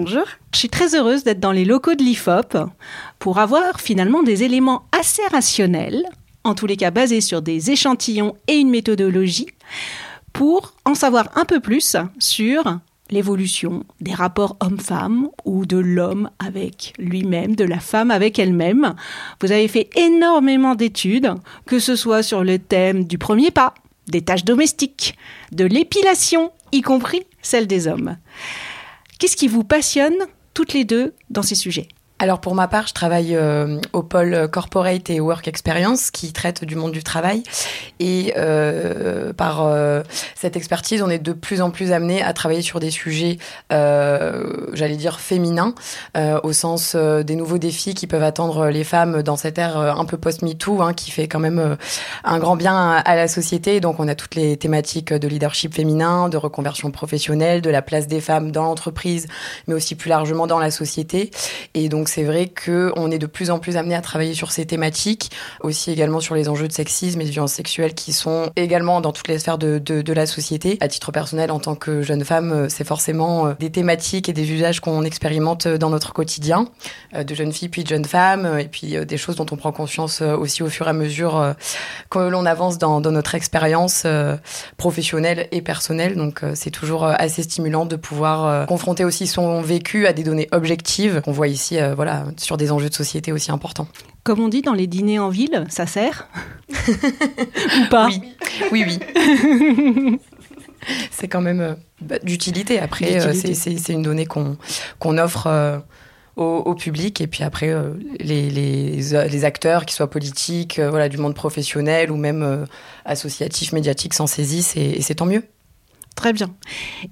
Bonjour. Je suis très heureuse d'être dans les locaux de l'IFOP pour avoir finalement des éléments assez rationnels, en tous les cas basés sur des échantillons et une méthodologie, pour en savoir un peu plus sur l'évolution des rapports homme-femme ou de l'homme avec lui-même, de la femme avec elle-même. Vous avez fait énormément d'études, que ce soit sur le thème du premier pas, des tâches domestiques, de l'épilation, y compris celle des hommes. Qu'est-ce qui vous passionne toutes les deux dans ces sujets? Alors pour ma part, je travaille euh, au pôle Corporate et Work Experience qui traite du monde du travail. Et euh, par euh, cette expertise, on est de plus en plus amené à travailler sur des sujets, euh, j'allais dire féminins, euh, au sens des nouveaux défis qui peuvent attendre les femmes dans cette ère un peu post-MeToo, hein, qui fait quand même un grand bien à la société. Donc on a toutes les thématiques de leadership féminin, de reconversion professionnelle, de la place des femmes dans l'entreprise, mais aussi plus largement dans la société. Et donc c'est vrai que on est de plus en plus amené à travailler sur ces thématiques, aussi également sur les enjeux de sexisme et de violence sexuelle qui sont également dans toutes les sphères de, la société. À titre personnel, en tant que jeune femme, euh, c'est forcément euh, des thématiques et des usages qu'on expérimente euh, dans notre quotidien, de jeunes filles puis de jeunes femmes, euh, et puis des choses dont on prend conscience aussi au fur et à mesure que l'on avance dans, notre expérience professionnelle et personnelle. Donc c'est toujours assez stimulant de pouvoir confronter aussi son vécu à des données objectives qu'on voit ici, voilà, sur des enjeux de société aussi importants. Comme on dit dans les dîners en ville, ça sert Ou pas Oui, oui, oui. c'est quand même euh, bah, d'utilité. Après, euh, c'est- une donnée qu'on qu'on offre euh, au, au public et puis après euh, les, les, les acteurs, qu'ils soient politiques, euh, voilà, du monde professionnel ou même euh, associatif, médiatique, s'en saisissent et, et c'est tant mieux. Très bien.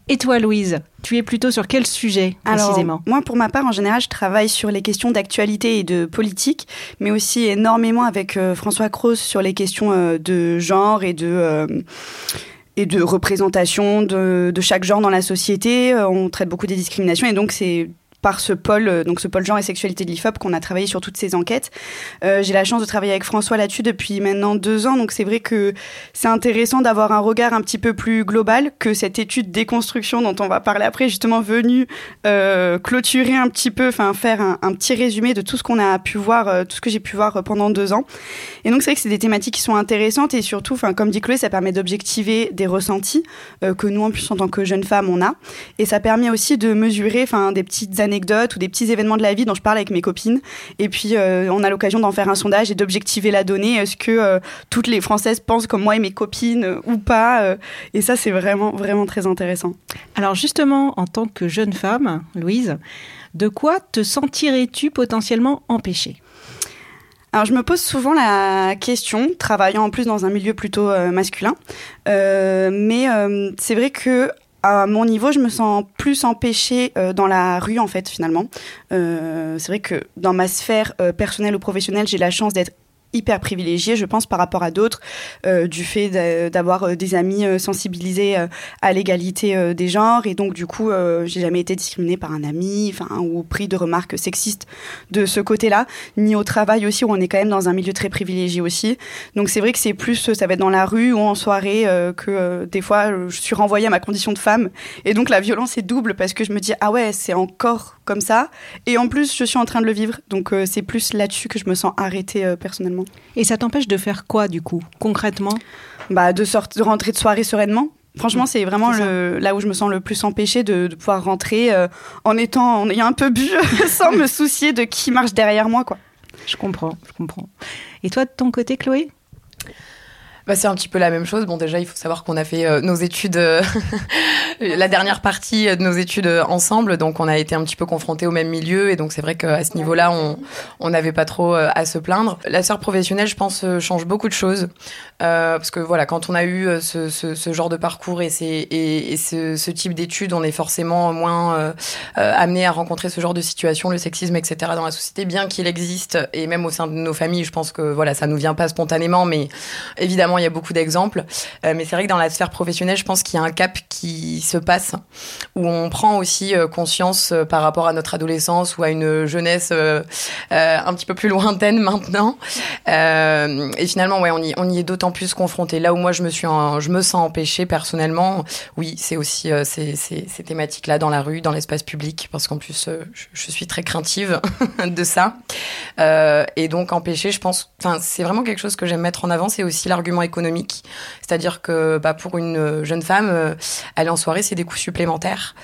Et toi, Louise, tu es plutôt sur quel sujet précisément? Alors, moi, pour ma part, en général, je travaille sur les questions d'actualité et de politique, mais aussi énormément avec euh, François Croce sur les questions euh, de genre et de euh, et de représentation de, de chaque genre dans la société. On traite beaucoup des discriminations et donc c'est par ce pôle, euh, donc ce pôle genre et sexualité de l'IFOP qu'on a travaillé sur toutes ces enquêtes. Euh, J'ai la chance de travailler avec François là-dessus depuis maintenant deux ans, donc c'est vrai que c'est intéressant d'avoir un regard un petit peu plus global que cette étude déconstruction dont on va parler après, justement venue euh, clôturer un petit peu, enfin faire un, petit résumé de tout ce qu'on a pu voir, tout ce que j'ai pu voir pendant deux ans. Et donc c'est vrai que c'est des thématiques qui sont intéressantes et surtout, enfin comme dit Chloé, ça permet d'objectiver des ressentis que nous en plus en tant que jeunes femmes on a, et ça permet aussi de mesurer, enfin des petites anecdotes ou des petits événements de la vie dont je parle avec mes copines. Et puis euh, on a l'occasion d'en faire un sondage et d'objectiver la donnée. Est-ce que euh, toutes les Françaises pensent comme moi et mes copines euh, ou pas euh, Et ça c'est vraiment vraiment très intéressant. Alors justement, en tant que jeune femme, Louise, de quoi te sentirais-tu potentiellement empêchée? Alors je me pose souvent la question, travaillant en plus dans un milieu plutôt euh, masculin, Euh, mais euh, c'est vrai que à mon niveau, je me sens plus empêchée euh, dans la rue en fait finalement. Euh, c'est vrai que dans ma sphère euh, personnelle ou professionnelle, j'ai la chance d'être hyper privilégiée, je pense, par rapport à d'autres, euh, du fait d'a- d'avoir euh, des amis euh, sensibilisés à l'égalité des genres. Et donc, du coup, j'ai jamais été discriminée par un ami, enfin, ou pris de remarques sexistes de ce côté-là, ni au travail aussi, où on est quand même dans un milieu très privilégié aussi. Donc, c'est vrai que c'est plus, ça va être dans la rue ou en soirée, que des fois, je suis renvoyée à ma condition de femme. Et donc, la violence est double parce que je me dis, ah ouais, c'est encore comme ça. Et en plus, je suis en train de le vivre. Donc, c'est plus là-dessus que je me sens arrêtée personnellement. Et ça t'empêche de faire quoi du coup, concrètement? Bah, de, sortir, de rentrer de soirée sereinement. Franchement, Mmh, c'est vraiment le, là où je me sens le plus empêchée de, de pouvoir rentrer euh, en étant, en ayant un peu bu, sans me soucier de qui marche derrière moi, quoi. Je comprends, je comprends. Et toi, de ton côté, Chloé? Bah, c'est un petit peu la même chose. Bon, déjà, il faut savoir qu'on a fait euh, nos études, euh, la dernière partie de nos études euh, ensemble, donc on a été un petit peu confrontés au même milieu, et donc c'est vrai qu'à ce niveau-là, on n'avait pas trop à se plaindre. La sphère professionnelle, je pense, change beaucoup de choses, parce que voilà, quand on a eu ce, genre de parcours et ce, ce, type d'études, on est forcément moins amené à rencontrer ce genre de situation, le sexisme, etc. dans la société, bien qu'il existe, et même au sein de nos familles, je pense que voilà, ça nous vient pas spontanément, mais évidemment il y a beaucoup d'exemples. Euh, mais c'est vrai que dans la sphère professionnelle, je pense qu'il y a un cap qui se passe, où on prend aussi euh, conscience euh, par rapport à notre adolescence ou à une jeunesse un petit peu plus lointaine maintenant. et finalement, ouais, on y, est d'autant plus confronté. Là où moi, je me, suis je me sens empêchée personnellement, oui, c'est aussi ces thématiques-là dans la rue, dans l'espace public, parce qu'en plus, je, je, suis très craintive de ça. et donc, empêcher, je pense, c'est vraiment quelque chose que j'aime mettre en avant, c'est aussi l'argument économique. C'est-à-dire que bah, pour une jeune femme, euh, aller en soirée, c'est des coûts supplémentaires.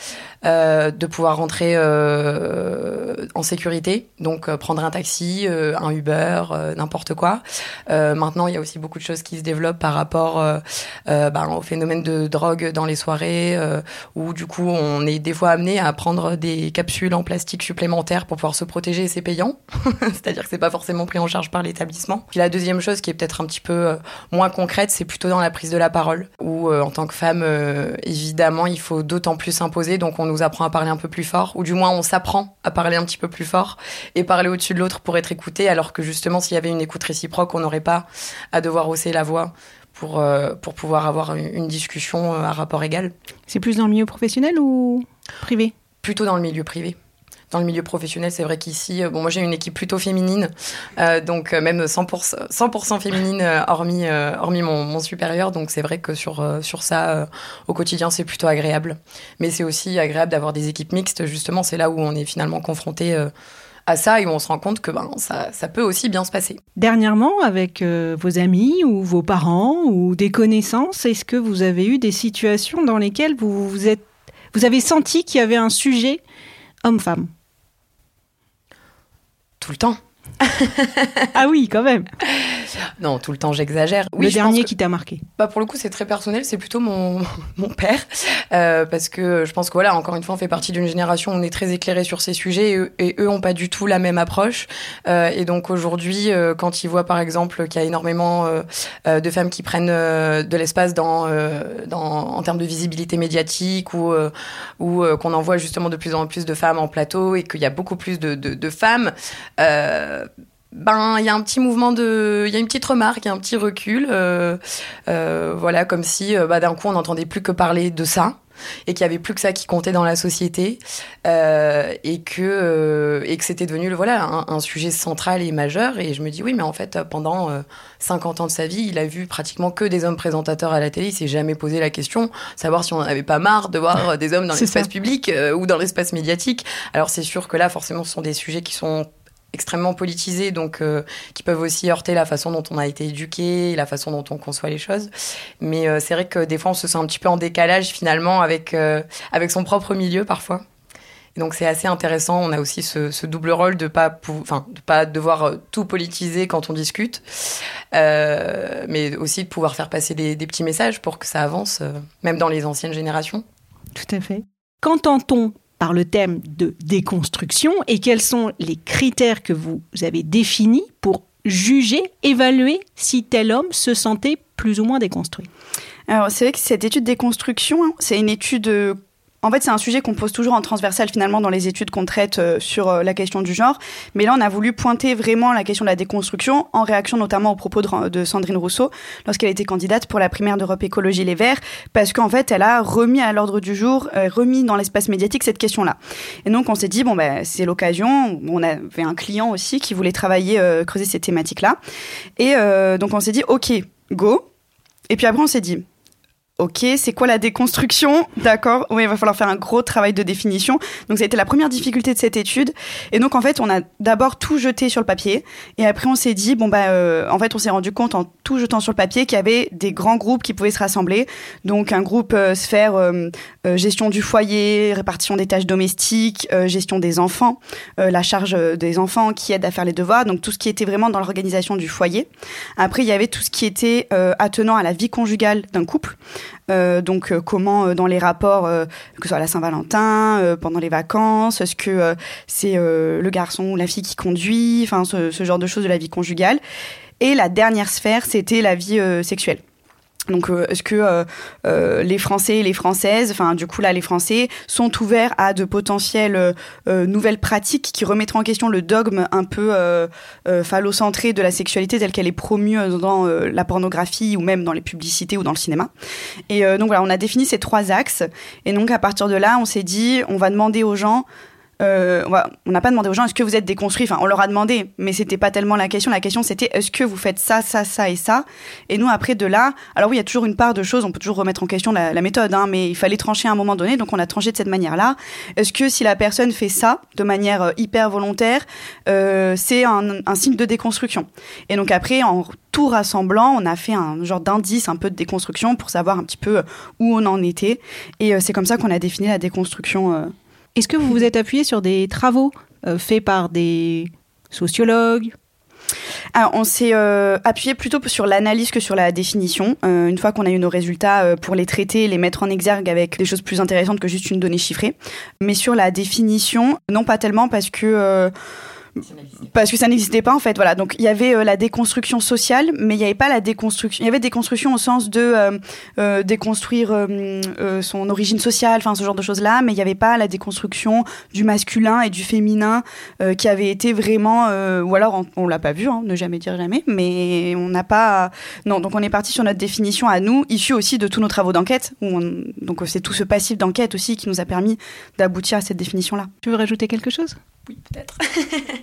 Euh, de pouvoir rentrer euh, en sécurité, donc euh, prendre un taxi, euh, un Uber, n'importe quoi. maintenant, il y a aussi beaucoup de choses qui se développent par rapport bah, au phénomène de drogue dans les soirées, où du coup, on est des fois amené à prendre des capsules en plastique supplémentaires pour pouvoir se protéger et c'est payant. C'est-à-dire que c'est pas forcément pris en charge par l'établissement. Puis la deuxième chose qui est peut-être un petit peu moins concrète, c'est plutôt dans la prise de la parole, où en tant que femme, évidemment, il faut d'autant plus s'imposer. Donc on nous apprend à parler un peu plus fort, ou du moins on s'apprend à parler un petit peu plus fort et parler au-dessus de l'autre pour être écouté, alors que justement s'il y avait une écoute réciproque, on n'aurait pas à devoir hausser la voix pour, euh, pour pouvoir avoir une discussion euh, à rapport égal. C'est plus dans le milieu professionnel ou privé? Plutôt dans le milieu privé dans le milieu professionnel, c'est vrai qu'ici, euh, bon, moi j'ai une équipe plutôt féminine, euh, donc euh, même 100%, 100 féminine, hormis, hormis mon, mon, supérieur. Donc c'est vrai que sur, sur ça, au quotidien, c'est plutôt agréable. Mais c'est aussi agréable d'avoir des équipes mixtes. Justement, c'est là où on est finalement confronté à ça et où on se rend compte que ben, ça, ça peut aussi bien se passer. Dernièrement, avec vos amis ou vos parents ou des connaissances, est-ce que vous avez eu des situations dans lesquelles vous, vous, êtes, vous avez senti qu'il y avait un sujet homme-femme? Tout le temps. ah oui, quand même. Non, tout le temps, j'exagère. le dernier qui t'a marqué bah Pour le coup, c'est très personnel, c'est plutôt mon, mon père. Euh, parce que je pense que, voilà, encore une fois, on fait partie d'une génération où on est très éclairé sur ces sujets et, eux n'ont pas du tout la même approche. Euh, et donc aujourd'hui, euh, quand ils voient par exemple qu'il y a énormément de femmes qui prennent de l'espace dans, dans, en termes de visibilité médiatique ou, ou qu'on envoie justement de plus en plus de femmes en plateau et qu'il y a beaucoup plus de, de, de femmes, ben il y a un petit mouvement de il y a une petite remarque il y a un petit recul euh, euh, voilà comme si euh, bah, d'un coup on n'entendait plus que parler de ça et qu'il y avait plus que ça qui comptait dans la société euh, et que euh, et que c'était devenu voilà un, un, sujet central et majeur. Et je me dis oui mais en fait pendant 50 ans de sa vie il a vu pratiquement que des hommes présentateurs à la télé. Il s'est jamais posé la question savoir si on n'en avait pas marre de voir des hommes dans l'espace public ou dans l'espace médiatique. Alors c'est sûr que là forcément ce sont des sujets qui sont extrêmement politisés, donc euh, qui peuvent aussi heurter la façon dont on a été éduqué, la façon dont on conçoit les choses. Mais euh, c'est vrai que des fois, on se sent un petit peu en décalage finalement avec euh, avec son propre milieu parfois. Donc c'est assez intéressant. On a aussi ce, double rôle de pas, enfin, de pas devoir tout politiser quand on discute, mais aussi de pouvoir faire passer des, petits messages pour que ça avance, même dans les anciennes générations. Tout à fait. Qu'entend-on par le thème de déconstruction et quels sont les critères que vous avez définis pour juger, évaluer si tel homme se sentait plus ou moins déconstruit? Alors c'est vrai que cette étude déconstruction, hein, c'est une étude en fait, c'est un sujet qu'on pose toujours en transversal finalement dans les études qu'on traite euh, sur euh, la question du genre. Mais là, on a voulu pointer vraiment la question de la déconstruction en réaction notamment aux propos de, Sandrine Rousseau lorsqu'elle était candidate pour la primaire d'Europe Écologie Les Verts, parce qu'en fait, elle a remis à l'ordre du jour, euh, remis dans l'espace médiatique cette question-là. Et donc, on s'est dit bon ben c'est l'occasion. On avait un client aussi qui voulait travailler, creuser ces thématiques-là. Et donc, on s'est dit ok, go. Et puis après, on s'est dit Ok, c'est quoi la déconstruction D'accord, oui, il va falloir faire un gros travail de définition. Donc ça a été la première difficulté de cette étude. Et donc en fait, on a d'abord tout jeté sur le papier. Et après, on s'est dit, bon, bah, euh, en fait, on s'est rendu compte en tout jetant sur le papier qu'il y avait des grands groupes qui pouvaient se rassembler. Donc un groupe euh, sphère euh, euh, gestion du foyer, répartition des tâches domestiques, euh, gestion des enfants, euh, la charge des enfants qui aide à faire les devoirs. Donc tout ce qui était vraiment dans l'organisation du foyer. Après, il y avait tout ce qui était attenant à la vie conjugale d'un couple. Euh, donc euh, comment euh, dans les rapports, que ce soit la Saint-Valentin, pendant les vacances, est-ce que c'est le garçon ou la fille qui conduit, enfin ce, genre de choses de la vie conjugale. Et la dernière sphère, c'était la vie sexuelle. Donc, euh, est-ce que euh, euh, les Français et les Françaises, enfin, du coup, là, les Français sont ouverts à de potentielles euh, euh, nouvelles pratiques qui remettraient en question le dogme un peu euh, phallocentré de la sexualité telle qu'elle est promue dans la pornographie ou même dans les publicités ou dans le cinéma? Et donc, voilà, on a défini ces trois axes. Et donc, à partir de là, on s'est dit, on va demander aux gens euh, on n'a pas demandé aux gens est-ce que vous êtes déconstruits? Enfin, on leur a demandé, mais c'était pas tellement la question. La question c'était est-ce que vous faites ça, ça, ça et ça? Et nous après de là, alors oui, il y a toujours une part de choses. On peut toujours remettre en question la, méthode, hein, mais il fallait trancher à un moment donné. Donc on a tranché de cette manière-là. Est-ce que si la personne fait ça de manière euh, hyper volontaire, euh, c'est un, signe de déconstruction? Et donc après, en tout rassemblant, on a fait un genre d'indice un peu de déconstruction pour savoir un petit peu où on en était. Et c'est comme ça qu'on a défini la déconstruction. Est-ce que vous vous êtes appuyé sur des travaux euh, faits par des sociologues? Alors, on s'est euh, appuyé plutôt sur l'analyse que sur la définition. Euh, une fois qu'on a eu nos résultats pour les traiter, les mettre en exergue avec des choses plus intéressantes que juste une donnée chiffrée. Mais sur la définition, non pas tellement parce que parce que ça n'existait pas en fait voilà. Donc il y avait euh, la déconstruction sociale mais il n'y avait pas la déconstruction il y avait déconstruction au sens de euh, euh, déconstruire euh, euh, son origine sociale enfin ce genre de choses là mais il n'y avait pas la déconstruction du masculin et du féminin euh, qui avait été vraiment euh, ou alors on, on l'a pas vu hein, ne jamais dire jamais mais on n'a pas non donc on est parti sur notre définition à nous issue aussi de tous nos travaux d'enquête où on- donc c'est tout ce passif d'enquête aussi qui nous a permis d'aboutir à cette définition là Tu veux rajouter quelque chose? Oui, peut-être.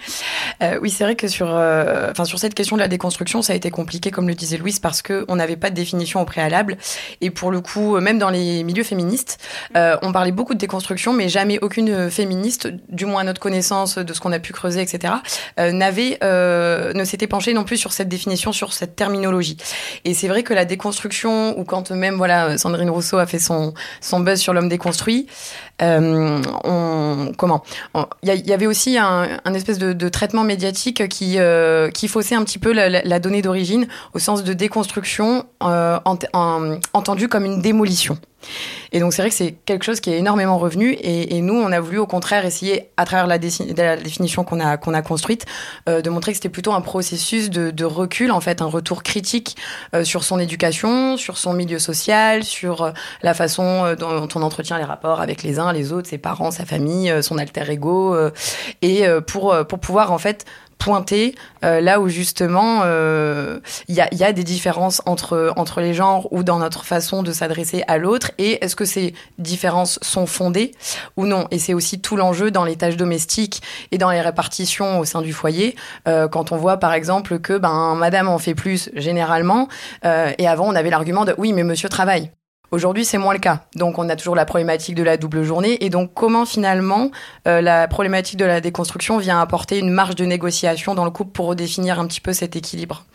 Euh, oui, c'est vrai que sur, euh, sur cette question de la déconstruction, ça a été compliqué, comme le disait Louise, parce qu'on n'avait pas de définition au préalable. Et pour le coup, euh, même dans les milieux féministes, on parlait beaucoup de déconstruction, mais jamais aucune féministe, du moins à notre connaissance de ce qu'on a pu creuser, etc., n'avait, ne s'était penchée non plus sur cette définition, sur cette terminologie. Et c'est vrai que la déconstruction, ou quand même, voilà, Sandrine Rousseau a fait son, son buzz sur l'homme déconstruit, on, comment il y, a- il y avait aussi un, un espèce de, de traitement médiatique qui, euh, qui faussait un petit peu la, donnée d'origine au sens de déconstruction euh, ent- en- entendue comme une démolition. Et donc c'est vrai que c'est quelque chose qui est énormément revenu et, nous on a voulu au contraire essayer à travers la, définition qu'on a construite euh, de montrer que c'était plutôt un processus de, recul en fait un retour critique euh, sur son éducation sur son milieu social sur euh, la façon dont on entretient les rapports avec les uns les autres ses parents sa famille son alter ego et pour pouvoir en fait pointer euh, là où justement euh, il y, a, y a des différences entre entre les genres ou dans notre façon de s'adresser à l'autre. Et est-ce que ces différences sont fondées ou non? Et c'est aussi tout l'enjeu dans les tâches domestiques et dans les répartitions au sein du foyer euh, quand on voit par exemple que ben madame en fait plus généralement euh, et avant on avait l'argument de oui mais monsieur travaille Aujourd'hui, c'est moins le cas. Donc, on a toujours la problématique de la double journée. Et donc, comment finalement euh, la problématique de la déconstruction vient apporter une marge de négociation dans le couple pour redéfinir un petit peu cet équilibre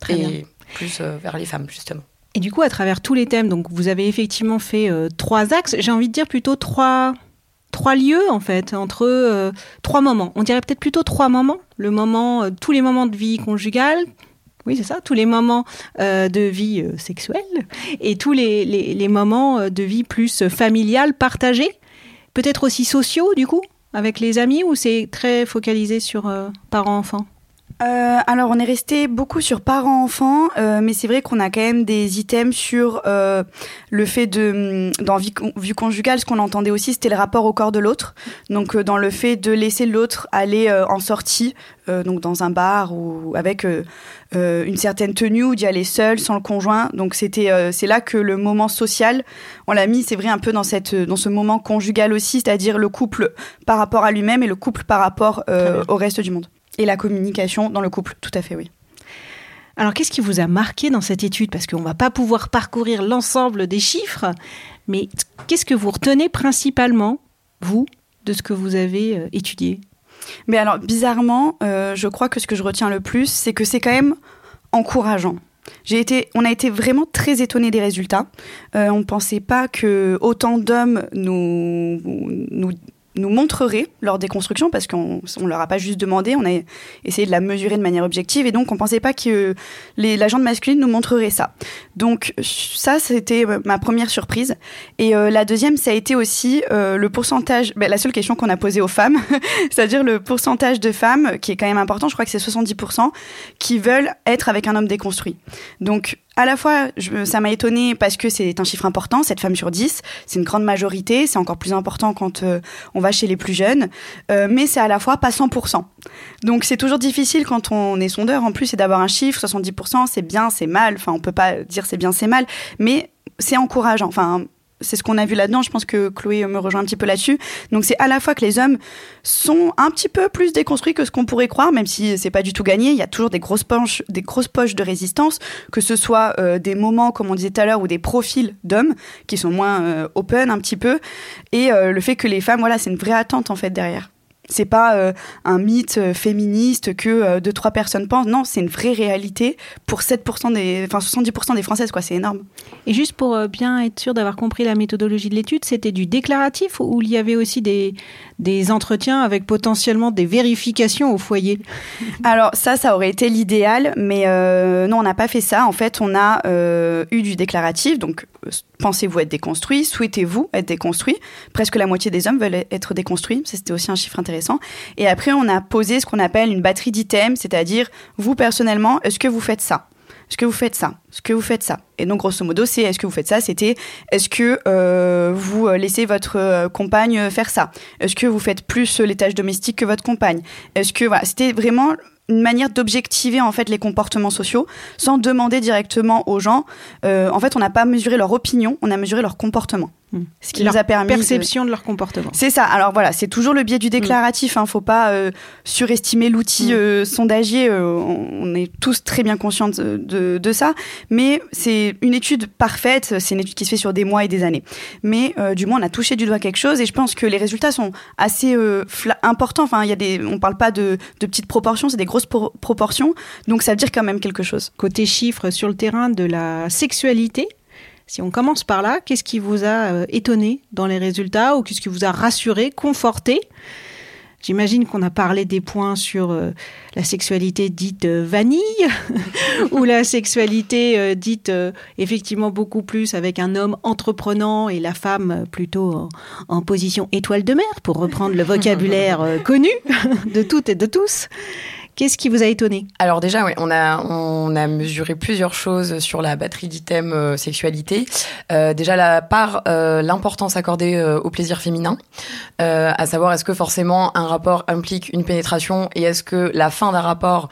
Très et bien. plus euh, vers les femmes, justement. Et du coup, à travers tous les thèmes, donc vous avez effectivement fait euh, trois axes. J'ai envie de dire plutôt trois, trois lieux en fait entre euh, trois moments. On dirait peut-être plutôt trois moments. Le moment, euh, tous les moments de vie conjugale. Oui, c'est ça. Tous les moments euh, de vie euh, sexuelle et tous les, les, moments euh, de vie plus familiale, partagés. Peut-être aussi sociaux, du coup, avec les amis, ou c'est très focalisé sur parents-enfants Euh, alors, on est resté beaucoup sur parents-enfants, euh, mais c'est vrai qu'on a quand même des items sur euh, le fait de, hum, dans vie, vie conjugale, ce qu'on entendait aussi, c'était le rapport au corps de l'autre. Donc, euh, dans le fait de laisser l'autre aller euh, en sortie, euh, donc dans un bar ou avec une certaine tenue ou d'y aller seul, sans le conjoint. Donc, c'était, euh, c'est là que le moment social, on l'a mis, c'est vrai, un peu dans cette, dans ce moment conjugal aussi, c'est-à-dire le couple par rapport à lui-même et le couple par rapport euh, au reste du monde. Et la communication dans le couple, tout à fait, oui. Alors, qu'est-ce qui vous a marqué dans cette étude? Parce qu'on ne va pas pouvoir parcourir l'ensemble des chiffres, mais qu'est-ce que vous retenez principalement, vous, de ce que vous avez euh, étudié? Mais alors, bizarrement, euh, je crois que ce que je retiens le plus, c'est que c'est quand même encourageant. J'ai été, on a été vraiment très étonnés des résultats. Euh, on ne pensait pas que autant d'hommes nous, nous nous montrerait lors des constructions, parce qu'on ne leur a pas juste demandé, on a essayé de la mesurer de manière objective, et donc on pensait pas que les, la jante masculine nous montrerait ça. Donc ça, c'était euh, ma première surprise. Et euh, la deuxième, ça a été aussi euh, le pourcentage, ben, la seule question qu'on a posée aux femmes, c'est-à-dire le pourcentage de femmes, qui est quand même important, je crois que c'est 70%, qui veulent être avec un homme déconstruit. Donc à la fois, ça m'a étonné parce que c'est un chiffre important, 7 femmes sur 10, c'est une grande majorité, c'est encore plus important quand euh, on va chez les plus jeunes, euh, mais c'est à la fois pas 100%. Donc c'est toujours difficile quand on est sondeur en plus, c'est d'avoir un chiffre, 70%, c'est bien, c'est mal, enfin on peut pas dire c'est bien, c'est mal, mais c'est encourageant. Enfin, c'est ce qu'on a vu là-dedans. Je pense que Chloé me rejoint un petit peu là-dessus. Donc c'est à la fois que les hommes sont un petit peu plus déconstruits que ce qu'on pourrait croire, même si c'est pas du tout gagné. Il y a toujours des grosses poches, des grosses poches de résistance, que ce soit euh, des moments, comme on disait tout à l'heure, ou des profils d'hommes qui sont moins euh, open un petit peu, et euh, le fait que les femmes, voilà, c'est une vraie attente en fait derrière. C'est pas euh, un mythe euh, féministe que euh, deux trois personnes pensent. Non, c'est une vraie réalité pour 7% des, enfin 70% des Françaises, quoi. C'est énorme. Et juste pour bien être sûr d'avoir compris la méthodologie de l'étude, c'était du déclaratif ou il y avait aussi des, des entretiens avec potentiellement des vérifications au foyer Alors ça, ça aurait été l'idéal, mais non, on n'a pas fait ça. En fait, on a eu du déclaratif, donc pensez-vous être déconstruit? Souhaitez-vous être déconstruit? Presque la moitié des hommes veulent être déconstruits. C'était aussi un chiffre intéressant. Et après, on a posé ce qu'on appelle une batterie d'items, c'est-à-dire, vous personnellement, est-ce que vous faites ça? Est-ce que vous faites ça? Est-ce que vous faites ça? Et donc, grosso modo, c'est est-ce que vous faites ça? C'était est-ce que euh, vous laissez votre euh, compagne faire ça? Est-ce que vous faites plus les tâches domestiques que votre compagne? Est-ce que voilà, c'était vraiment une manière d'objectiver en fait les comportements sociaux sans demander directement aux gens. Euh, en fait, on n'a pas mesuré leur opinion, on a mesuré leur comportement. Hmm. Ce qui leur nous a permis perception de... leur comportement. C'est ça. Alors voilà, c'est toujours le biais du déclaratif. Hein. Faut pas euh, surestimer l'outil hmm. euh, sondagier. Euh, on est tous très bien conscients de, de, de ça. Mais c'est une étude parfaite. C'est une étude qui se fait sur des mois et des années. Mais du moins, on a touché du doigt quelque chose. Et je pense que les résultats sont assez importants. Enfin, il y a des. On parle pas de, de petites proportions. C'est des grosses proportions. Donc ça veut dire quand même quelque chose. Côté chiffres sur le terrain de la sexualité, si on commence par là, qu'est-ce qui vous a euh, étonné dans les résultats ou qu'est-ce qui vous a rassuré, conforté? J'imagine qu'on a parlé des points sur euh, la sexualité dite euh, vanille ou la sexualité dite effectivement beaucoup plus avec un homme entreprenant et la femme plutôt en, en position étoile de mer, pour reprendre le vocabulaire connu de toutes et de tous. Qu'est-ce qui vous a étonné? Alors déjà, oui, on a on a mesuré plusieurs choses sur la batterie d'items euh, sexualité. Euh, déjà la part, euh, l'importance accordée au plaisir féminin, à savoir est-ce que forcément un rapport implique une pénétration et est-ce que la fin d'un rapport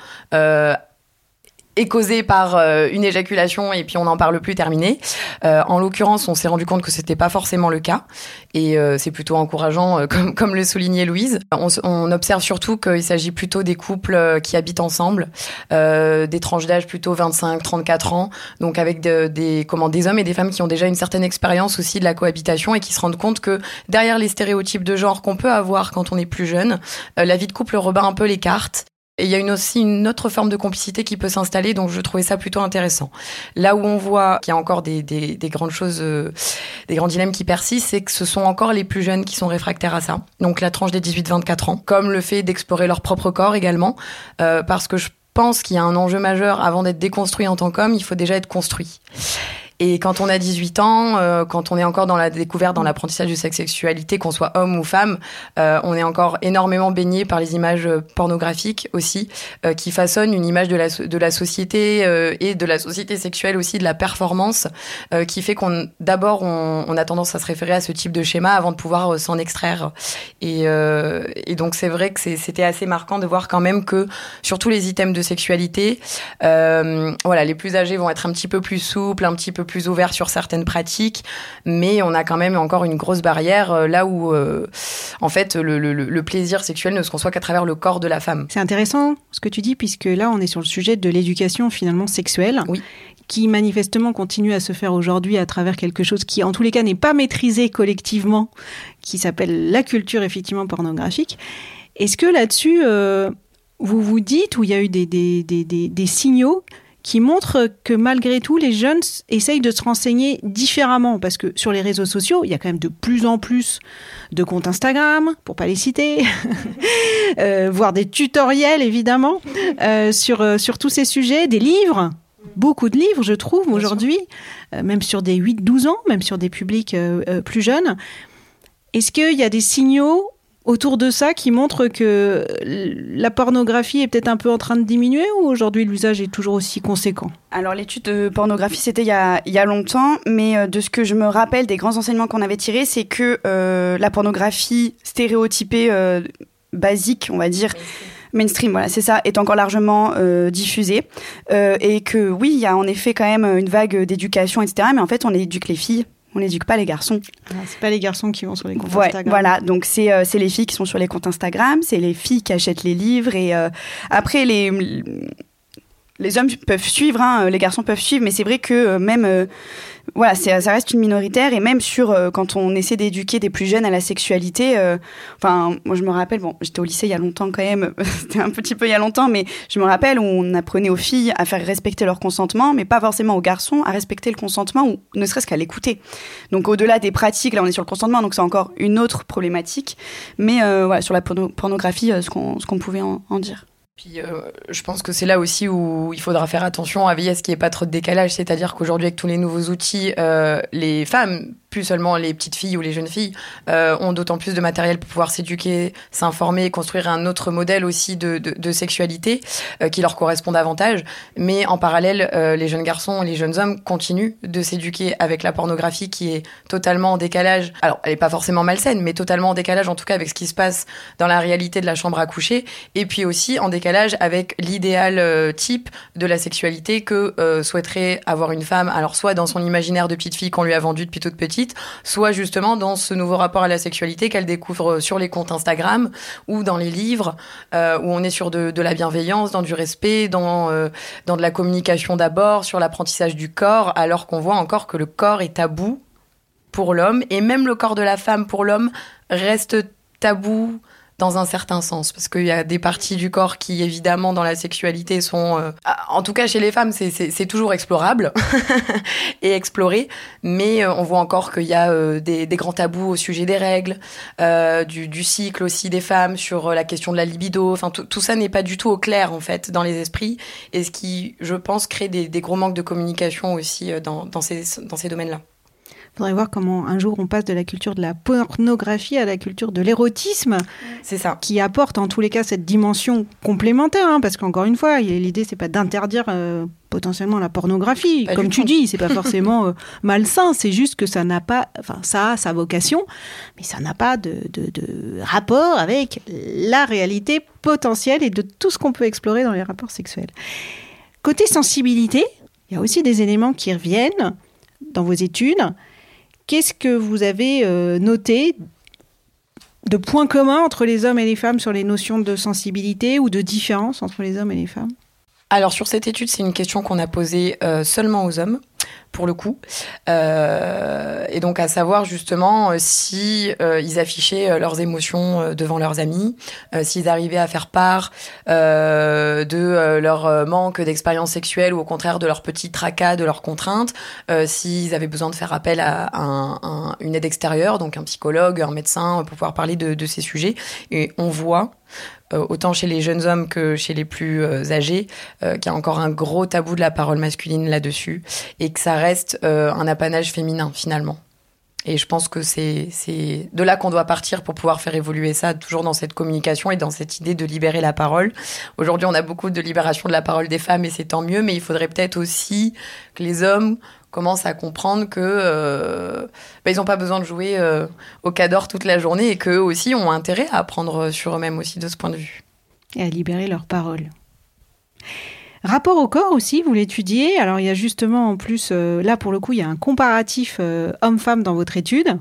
est causée par euh, une éjaculation et puis on n'en parle plus terminé. Euh, en l'occurrence, on s'est rendu compte que c'était pas forcément le cas et euh, c'est plutôt encourageant, comme, comme le soulignait Louise. On, on observe surtout qu'il s'agit plutôt des couples qui habitent ensemble, des tranches d'âge plutôt 25-34 ans, donc avec de, des comment des hommes et des femmes qui ont déjà une certaine expérience aussi de la cohabitation et qui se rendent compte que derrière les stéréotypes de genre qu'on peut avoir quand on est plus jeune, la vie de couple rebat un peu les cartes et il y a une aussi une autre forme de complicité qui peut s'installer, donc je trouvais ça plutôt intéressant. Là où on voit qu'il y a encore des, des, des grandes choses, euh, des grands dilemmes qui persistent, c'est que ce sont encore les plus jeunes qui sont réfractaires à ça. Donc la tranche des 18-24 ans, comme le fait d'explorer leur propre corps également, euh, parce que je pense qu'il y a un enjeu majeur avant d'être déconstruit en tant qu'homme, il faut déjà être construit. Et quand on a 18 ans, euh, quand on est encore dans la découverte, dans l'apprentissage de sa sexualité, qu'on soit homme ou femme, euh, on est encore énormément baigné par les images pornographiques aussi, euh, qui façonnent une image de la, de la société et de la société sexuelle aussi, de la performance, qui fait qu'on d'abord on, on, a tendance à se référer à ce type de schéma avant de pouvoir s'en extraire. Et, et donc c'est vrai que c'était assez marquant de voir quand même que sur tous les items de sexualité, voilà, les plus âgés vont être un petit peu plus souples, un petit peu plus ouvert sur certaines pratiques, mais on a quand même encore une grosse barrière euh, là où, euh, en fait, le, le- le plaisir sexuel ne se conçoit qu'à travers le corps de la femme. C'est intéressant ce que tu dis, puisque là, on est sur le sujet de l'éducation finalement sexuelle, Oui. qui manifestement continue à se faire aujourd'hui à travers quelque chose qui, en tous les cas, n'est pas maîtrisé collectivement, qui s'appelle la culture effectivement pornographique. Est-ce que là-dessus, euh, vous vous dites, ou il y a eu des, des, des, des, des signaux qui montrent que malgré tout, les jeunes essayent de se renseigner différemment. Parce que sur les réseaux sociaux, il y a quand même de plus en plus de comptes Instagram, pour pas les citer, euh, voire des tutoriels évidemment euh, sur, euh, sur tous ces sujets, des livres, beaucoup de livres je trouve aujourd'hui, euh, même sur des 8-12 ans, même sur des publics plus jeunes. Est-ce qu'il y a des signaux autour de ça qui montrent que la pornographie est peut-être un peu en train de diminuer ou aujourd'hui l'usage est toujours aussi conséquent Alors l'étude de pornographie, c'était il, y a- il y a longtemps, mais euh, de ce que je me rappelle des grands enseignements qu'on avait tirés, c'est que euh, la pornographie stéréotypée, euh, basique, on va dire, mainstream, voilà, c'est ça, est encore largement euh, diffusée. Euh, et que oui, il y a en effet quand même une vague d'éducation, etc. Mais en fait, on éduque les filles, on n'éduque pas les garçons. Ah, C'est pas les garçons qui vont sur les comptes Ouais, Instagram. voilà, donc c'est euh, c'est les filles qui sont sur les comptes Instagram, c'est les filles qui achètent les livres et euh, après les les hommes peuvent suivre, hein, les garçons peuvent suivre, mais c'est vrai que euh, même euh, voilà, ça reste une minoritaire et même sur euh, quand on essaie d'éduquer des plus jeunes à la sexualité, enfin moi je me rappelle, bon j'étais au lycée il y a longtemps quand même, c'était un petit peu il y a longtemps, mais je me rappelle où on apprenait aux filles à faire respecter leur consentement, mais pas forcément aux garçons à respecter le consentement ou ne serait-ce qu'à l'écouter. Donc au-delà des pratiques, là on est sur le consentement, donc c'est encore une autre problématique. Mais voilà, sur la porno- pornographie, ce qu'on pouvait en dire. Puis euh, je pense que c'est là aussi où il faudra faire attention à veiller à ce qu'il n'y ait pas trop de décalage. C'est-à-dire qu'aujourd'hui, avec tous les nouveaux outils, euh, les femmes, plus seulement les petites filles ou les jeunes filles, euh, ont d'autant plus de matériel pour pouvoir s'éduquer, s'informer, construire un autre modèle aussi de, de, sexualité euh, qui leur correspond davantage. Mais en parallèle, euh, les jeunes garçons et les jeunes hommes continuent de s'éduquer avec la pornographie qui est totalement en décalage. Alors, elle n'est pas forcément malsaine, mais totalement en décalage en tout cas avec ce qui se passe dans la réalité de la chambre à coucher. Et puis aussi en décalage avec l'idéal type de la sexualité que souhaiterait avoir une femme. Alors soit dans son imaginaire de petite fille qu'on lui a vendu depuis toute petite, soit justement dans ce nouveau rapport à la sexualité qu'elle découvre sur les comptes Instagram ou dans les livres, euh, où on est sur de, la bienveillance, dans du respect, dans, euh, dans de la communication d'abord, sur l'apprentissage du corps, alors qu'on voit encore que le corps est tabou pour l'homme, et même le corps de la femme pour l'homme reste tabou dans un certain sens, parce qu'il y a des parties du corps qui, évidemment, dans la sexualité sont... euh, en tout cas, chez les femmes, c'est- toujours explorable et exploré, mais euh, on voit encore qu'il y a euh, des, grands tabous au sujet des règles, du, cycle aussi des femmes, sur la question de la libido, enfin, tout, ça n'est pas du tout au clair, en fait, dans les esprits, et ce qui, je pense, crée des, gros manques de communication aussi dans ces, dans ces domaines-là. Faudrait voir comment un jour on passe de la culture de la pornographie à la culture de l'érotisme, C'est ça. qui apporte en tous les cas cette dimension complémentaire, hein, parce qu'encore une fois, l'idée c'est pas d'interdire euh, potentiellement la pornographie, Pas comme tu tout. dis, c'est pas forcément euh, malsain, c'est juste que ça n'a pas, enfin ça a sa vocation, mais ça n'a pas de, de- de rapport avec la réalité potentielle et de tout ce qu'on peut explorer dans les rapports sexuels. Côté sensibilité, il y a aussi des éléments qui reviennent dans vos études. Qu'est-ce que vous avez euh, noté de points communs entre les hommes et les femmes sur les notions de sensibilité ou de différence entre les hommes et les femmes? Alors sur cette étude, c'est une question qu'on a posée euh, seulement aux hommes, pour le coup, Euh, et donc à savoir justement euh, si euh, ils affichaient leurs émotions devant leurs amis, s'ils arrivaient à faire part de leur manque d'expérience sexuelle ou au contraire de leur petit tracas, de leurs contraintes, s'ils avaient besoin de faire appel à un- un- une aide extérieure, donc un psychologue, un médecin, pour pouvoir parler de, de ces sujets. Et on voit autant chez les jeunes hommes que chez les plus âgés, qu'il y a encore un gros tabou de la parole masculine là-dessus, et que ça euh, un apanage féminin finalement. Et je pense que c'est de là qu'on doit partir pour pouvoir faire évoluer ça, toujours dans cette communication et dans cette idée de libérer la parole. Aujourd'hui, on a beaucoup de libération de la parole des femmes et c'est tant mieux, mais il faudrait peut-être aussi que les hommes commencent à comprendre que euh, bah, n'ont pas besoin de jouer euh, au cador toute la journée et qu'eux aussi ont intérêt à apprendre sur eux-mêmes aussi de ce point de vue. et à libérer leurs paroles. Rapport au corps aussi, vous l'étudiez. Alors il y a justement en plus, euh, là pour le coup, il y a un comparatif euh, homme-femme dans votre étude.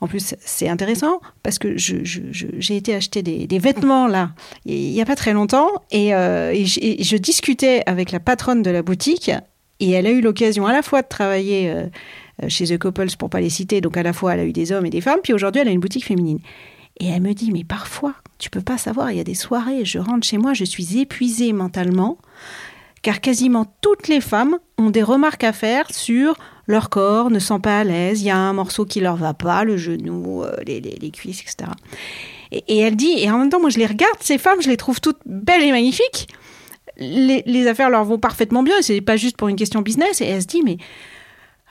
En plus, c'est intéressant parce que j'ai été acheter des, vêtements là, il n'y a pas très longtemps, et, euh, et, je, discutais avec la patronne de la boutique, et elle a eu l'occasion à la fois de travailler chez The Couples, pour pas les citer, donc à la fois elle a eu des hommes et des femmes, puis aujourd'hui elle a une boutique féminine. Et elle me dit, mais parfois, tu peux pas savoir, il y a des soirées, je rentre chez moi, je suis épuisée mentalement, car quasiment toutes les femmes ont des remarques à faire sur leur corps ne sent pas à l'aise, il y a un morceau qui leur va pas, le genou, euh, les, les, cuisses, etc. Et, elle dit, et en même temps, moi je les regarde, ces femmes, je les trouve toutes belles et magnifiques. Les, affaires leur vont parfaitement bien, c'est pas juste pour une question business. Et elle se dit, mais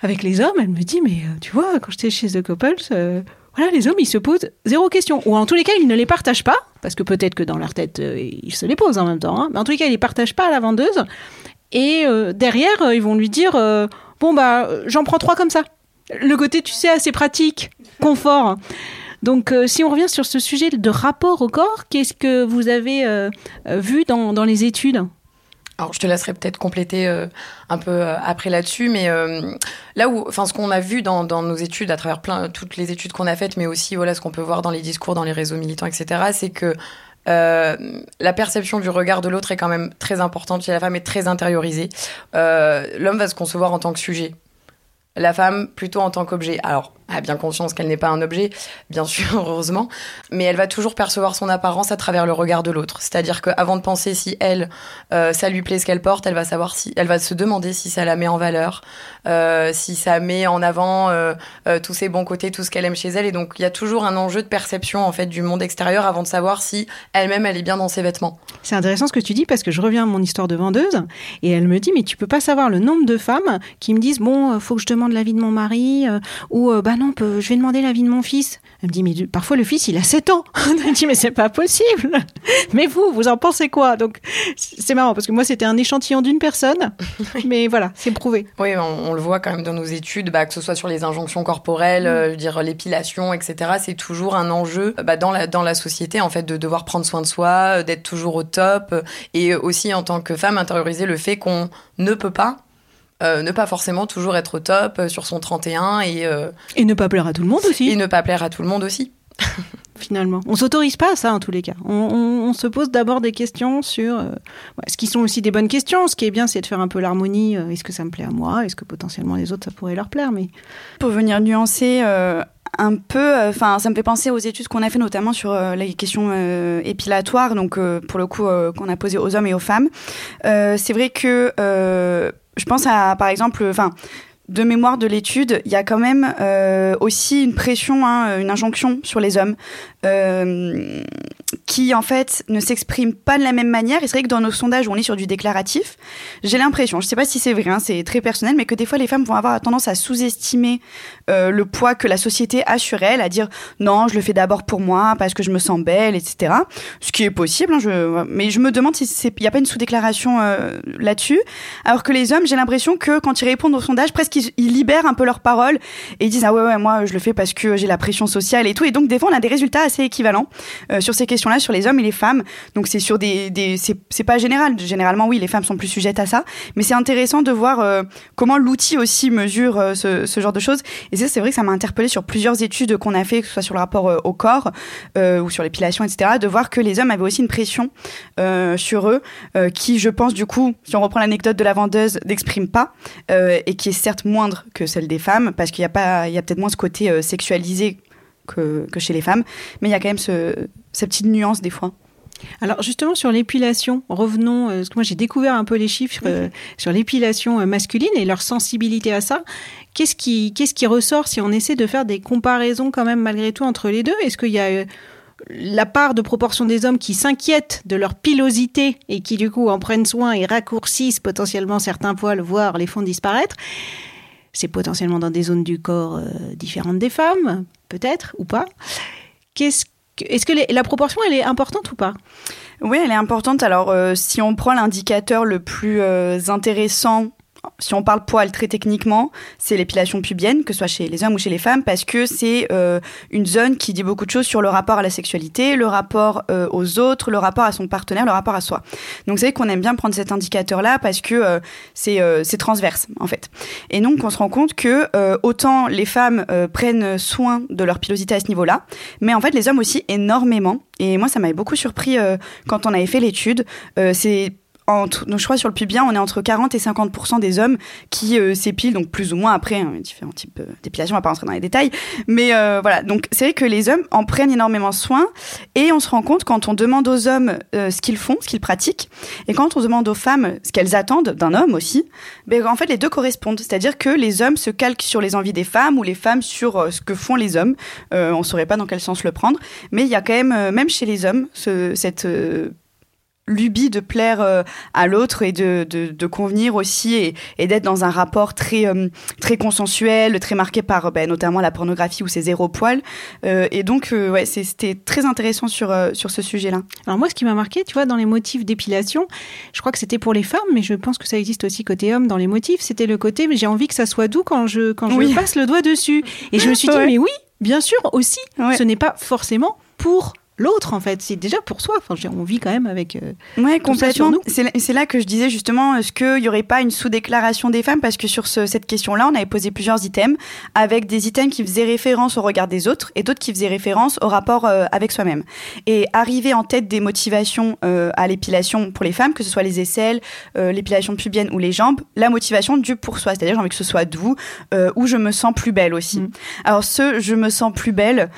avec les hommes, elle me dit, mais euh, tu vois, quand j'étais chez The Couples, euh, voilà, les hommes, ils se posent zéro question. Ou en tous les cas, ils ne les partagent pas, parce que peut-être que dans leur tête, euh, ils se les posent en même temps. Hein, mais en tous les cas, ils les partagent pas à la vendeuse. Et euh, derrière, euh, ils vont lui dire Bon, bah, j'en prends trois comme ça. Le côté, tu sais, assez pratique, confort. Donc, si on revient sur ce sujet de rapport au corps, qu'est-ce que vous avez vu dans les études? Alors, je te laisserai peut-être compléter euh, un peu euh, après là-dessus, mais euh, là où, enfin, ce qu'on a vu dans, nos études, à travers plein, toutes les études qu'on a faites, mais aussi, voilà, ce qu'on peut voir dans les discours, dans les réseaux militants, etc., c'est que la perception du regard de l'autre est quand même très importante chez la femme et très intériorisée. L'homme va se concevoir en tant que sujet. La femme plutôt en tant qu'objet. Alors, a bien conscience qu'elle n'est pas un objet, bien sûr, heureusement, mais elle va toujours percevoir son apparence à travers le regard de l'autre. C'est-à-dire qu'avant de penser si elle, euh, ça lui plaît ce qu'elle porte, elle va savoir si, elle va se demander si ça la met en valeur, euh, si ça met en avant euh, tous ses bons côtés, tout ce qu'elle aime chez elle. Et donc, il y a toujours un enjeu de perception en fait du monde extérieur avant de savoir si elle-même elle est bien dans ses vêtements. C'est intéressant ce que tu dis parce que je reviens à mon histoire de vendeuse et elle me dit mais tu peux pas savoir le nombre de femmes qui me disent bon faut que je demande l'avis de mon mari ou bah non, je vais demander l'avis de mon fils. Elle me dit, mais parfois le fils, il a 7 ans. Elle me dit, mais c'est pas possible. Mais vous, vous en pensez quoi? Donc, c'est marrant parce que moi, c'était un échantillon d'une personne. mais voilà, c'est prouvé. Oui, on, on, le voit quand même dans nos études, bah, que ce soit sur les injonctions corporelles, mmh. euh, dire l'épilation, etc. C'est toujours un enjeu bah, dans, la, dans la société, en fait, de devoir prendre soin de soi, d'être toujours au top. Et aussi, en tant que femme, intérioriser le fait qu'on ne peut pas euh, ne pas forcément toujours être au top euh, sur son 31 et euh, et ne pas plaire à tout le monde aussi. Et ne pas plaire à tout le monde aussi. Finalement, on s'autorise pas à ça en tous les cas. On, on, on se pose d'abord des questions sur euh, ouais, ce qui sont aussi des bonnes questions. Ce qui est bien, c'est de faire un peu l'harmonie. Euh, Est-ce que ça me plaît à moi Est-ce que potentiellement les autres ça pourrait leur plaire Mais pour venir nuancer. Euh un peu, enfin, ça me fait penser aux études qu'on a fait notamment sur euh, les questions euh, épilatoires, donc euh, pour le coup qu'on a posé aux hommes et aux femmes. c'est vrai que je pense à, par exemple, enfin de mémoire de l'étude, il y a quand même euh, aussi une pression, hein, une injonction sur les hommes euh, qui en fait ne s'expriment pas de la même manière. Et c'est vrai que dans nos sondages on est sur du déclaratif, j'ai l'impression, je sais pas si c'est vrai, hein, c'est très personnel, mais que des fois les femmes vont avoir tendance à sous-estimer euh, le poids que la société a sur elles, à dire non, je le fais d'abord pour moi parce que je me sens belle, etc. Ce qui est possible, hein, mais je me demande s'il n'y a pas une sous-déclaration là-dessus. Alors que les hommes, j'ai l'impression que quand ils répondent au sondage, presque ils, libèrent un peu leurs paroles et ils disent ah ouais moi je le fais parce que j'ai la pression sociale et tout. Et donc des fois on a des résultats assez équivalents euh, sur ces questions-là, sur les hommes et les femmes. Donc c'est sur des, des c'est pas général. Généralement oui, les femmes sont plus sujettes à ça, mais c'est intéressant de voir euh, comment l'outil aussi mesure euh, ce, genre de choses. Et ça c'est vrai que ça m'a interpellé sur plusieurs études qu'on a fait, que ce soit sur le rapport au corps ou sur l'épilation, etc. De voir que les hommes avaient aussi une pression sur eux qui, je pense du coup, si on reprend l'anecdote de la vendeuse, n'exprime pas et qui est certes moindre que celle des femmes parce qu'il y a pas, il y a peut-être moins ce côté sexualisé que, que, chez les femmes, mais il y a quand même ce, cette petite nuance des fois. Alors justement sur l'épilation, revenons, euh, parce que moi j'ai découvert un peu les chiffres euh, sur l'épilation euh, masculine et leur sensibilité à ça. Qu'est-ce qui, qu'est-ce qui ressort si on essaie de faire des comparaisons quand même malgré tout entre les deux? Est-ce qu'il y a euh, la part de proportion des hommes qui s'inquiètent de leur pilosité et qui du coup en prennent soin et raccourcissent potentiellement certains poils, voire les font disparaître? C'est potentiellement dans des zones du corps euh, différentes des femmes, peut-être, ou pas. Qu'est-ce est-ce que la proportion, elle est importante ou pas? Oui, elle est importante. Alors, euh, si on prend l'indicateur le plus euh, intéressant si on parle poil très techniquement, c'est l'épilation pubienne, que ce soit chez les hommes ou chez les femmes, parce que c'est euh, une zone qui dit beaucoup de choses sur le rapport à la sexualité, le rapport euh, aux autres, le rapport à son partenaire, le rapport à soi. Donc c'est vrai qu'on aime bien prendre cet indicateur-là parce que euh, c'est transverse en fait. Et donc on se rend compte que autant les femmes prennent soin de leur pilosité à ce niveau-là, mais en fait les hommes aussi énormément. Et moi ça m'avait beaucoup surpris quand on avait fait l'étude. c'est donc je crois sur le pubien, on est entre 40 et 50 des hommes qui euh, s'épilent, donc plus ou moins après hein, différents types euh, d'épilation, on va pas rentrer dans les détails, mais euh, voilà. Donc c'est vrai que les hommes en prennent énormément soin et on se rend compte quand on demande aux hommes ce qu'ils font, ce qu'ils pratiquent, et quand on demande aux femmes ce qu'elles attendent d'un homme aussi, ben en fait les deux correspondent, c'est-à-dire que les hommes se calquent sur les envies des femmes ou les femmes sur ce que font les hommes. on saurait pas dans quel sens le prendre, mais il y a quand même, même chez les hommes, ce, cette lubie de plaire euh, à l'autre et de, de, convenir aussi et, et d'être dans un rapport très euh, très consensuel, très marqué par ben, notamment la pornographie ou ses zéro poils. Euh, et donc ouais, c'était très intéressant sur sur ce sujet-là. Alors moi, ce qui m'a marqué, tu vois, dans les motifs d'épilation, je crois que c'était pour les femmes, mais je pense que ça existe aussi côté homme dans les motifs. C'était le côté, mais j'ai envie que ça soit doux quand je quand je passe le doigt dessus. Et je me suis dit, mais oui, bien sûr aussi. Ce n'est pas forcément pour l'autre en fait. C'est déjà pour soi. Enfin, on vit quand même avec. Euh, ouais, complètement. C'est là que je disais justement, est-ce qu'il n'y aurait pas une sous-déclaration des femmes? Parce que sur cette question-là, on avait posé plusieurs items avec des items qui faisaient référence au regard des autres et d'autres qui faisaient référence au rapport euh, avec soi-même. Et arriver en tête des motivations euh, à l'épilation pour les femmes, que ce soit les aisselles, l'épilation pubienne ou les jambes, la motivation du pour soi, c'est-à-dire j'ai envie que ce soit doux ou je me sens plus belle aussi. Mm. Alors ce je me sens plus belle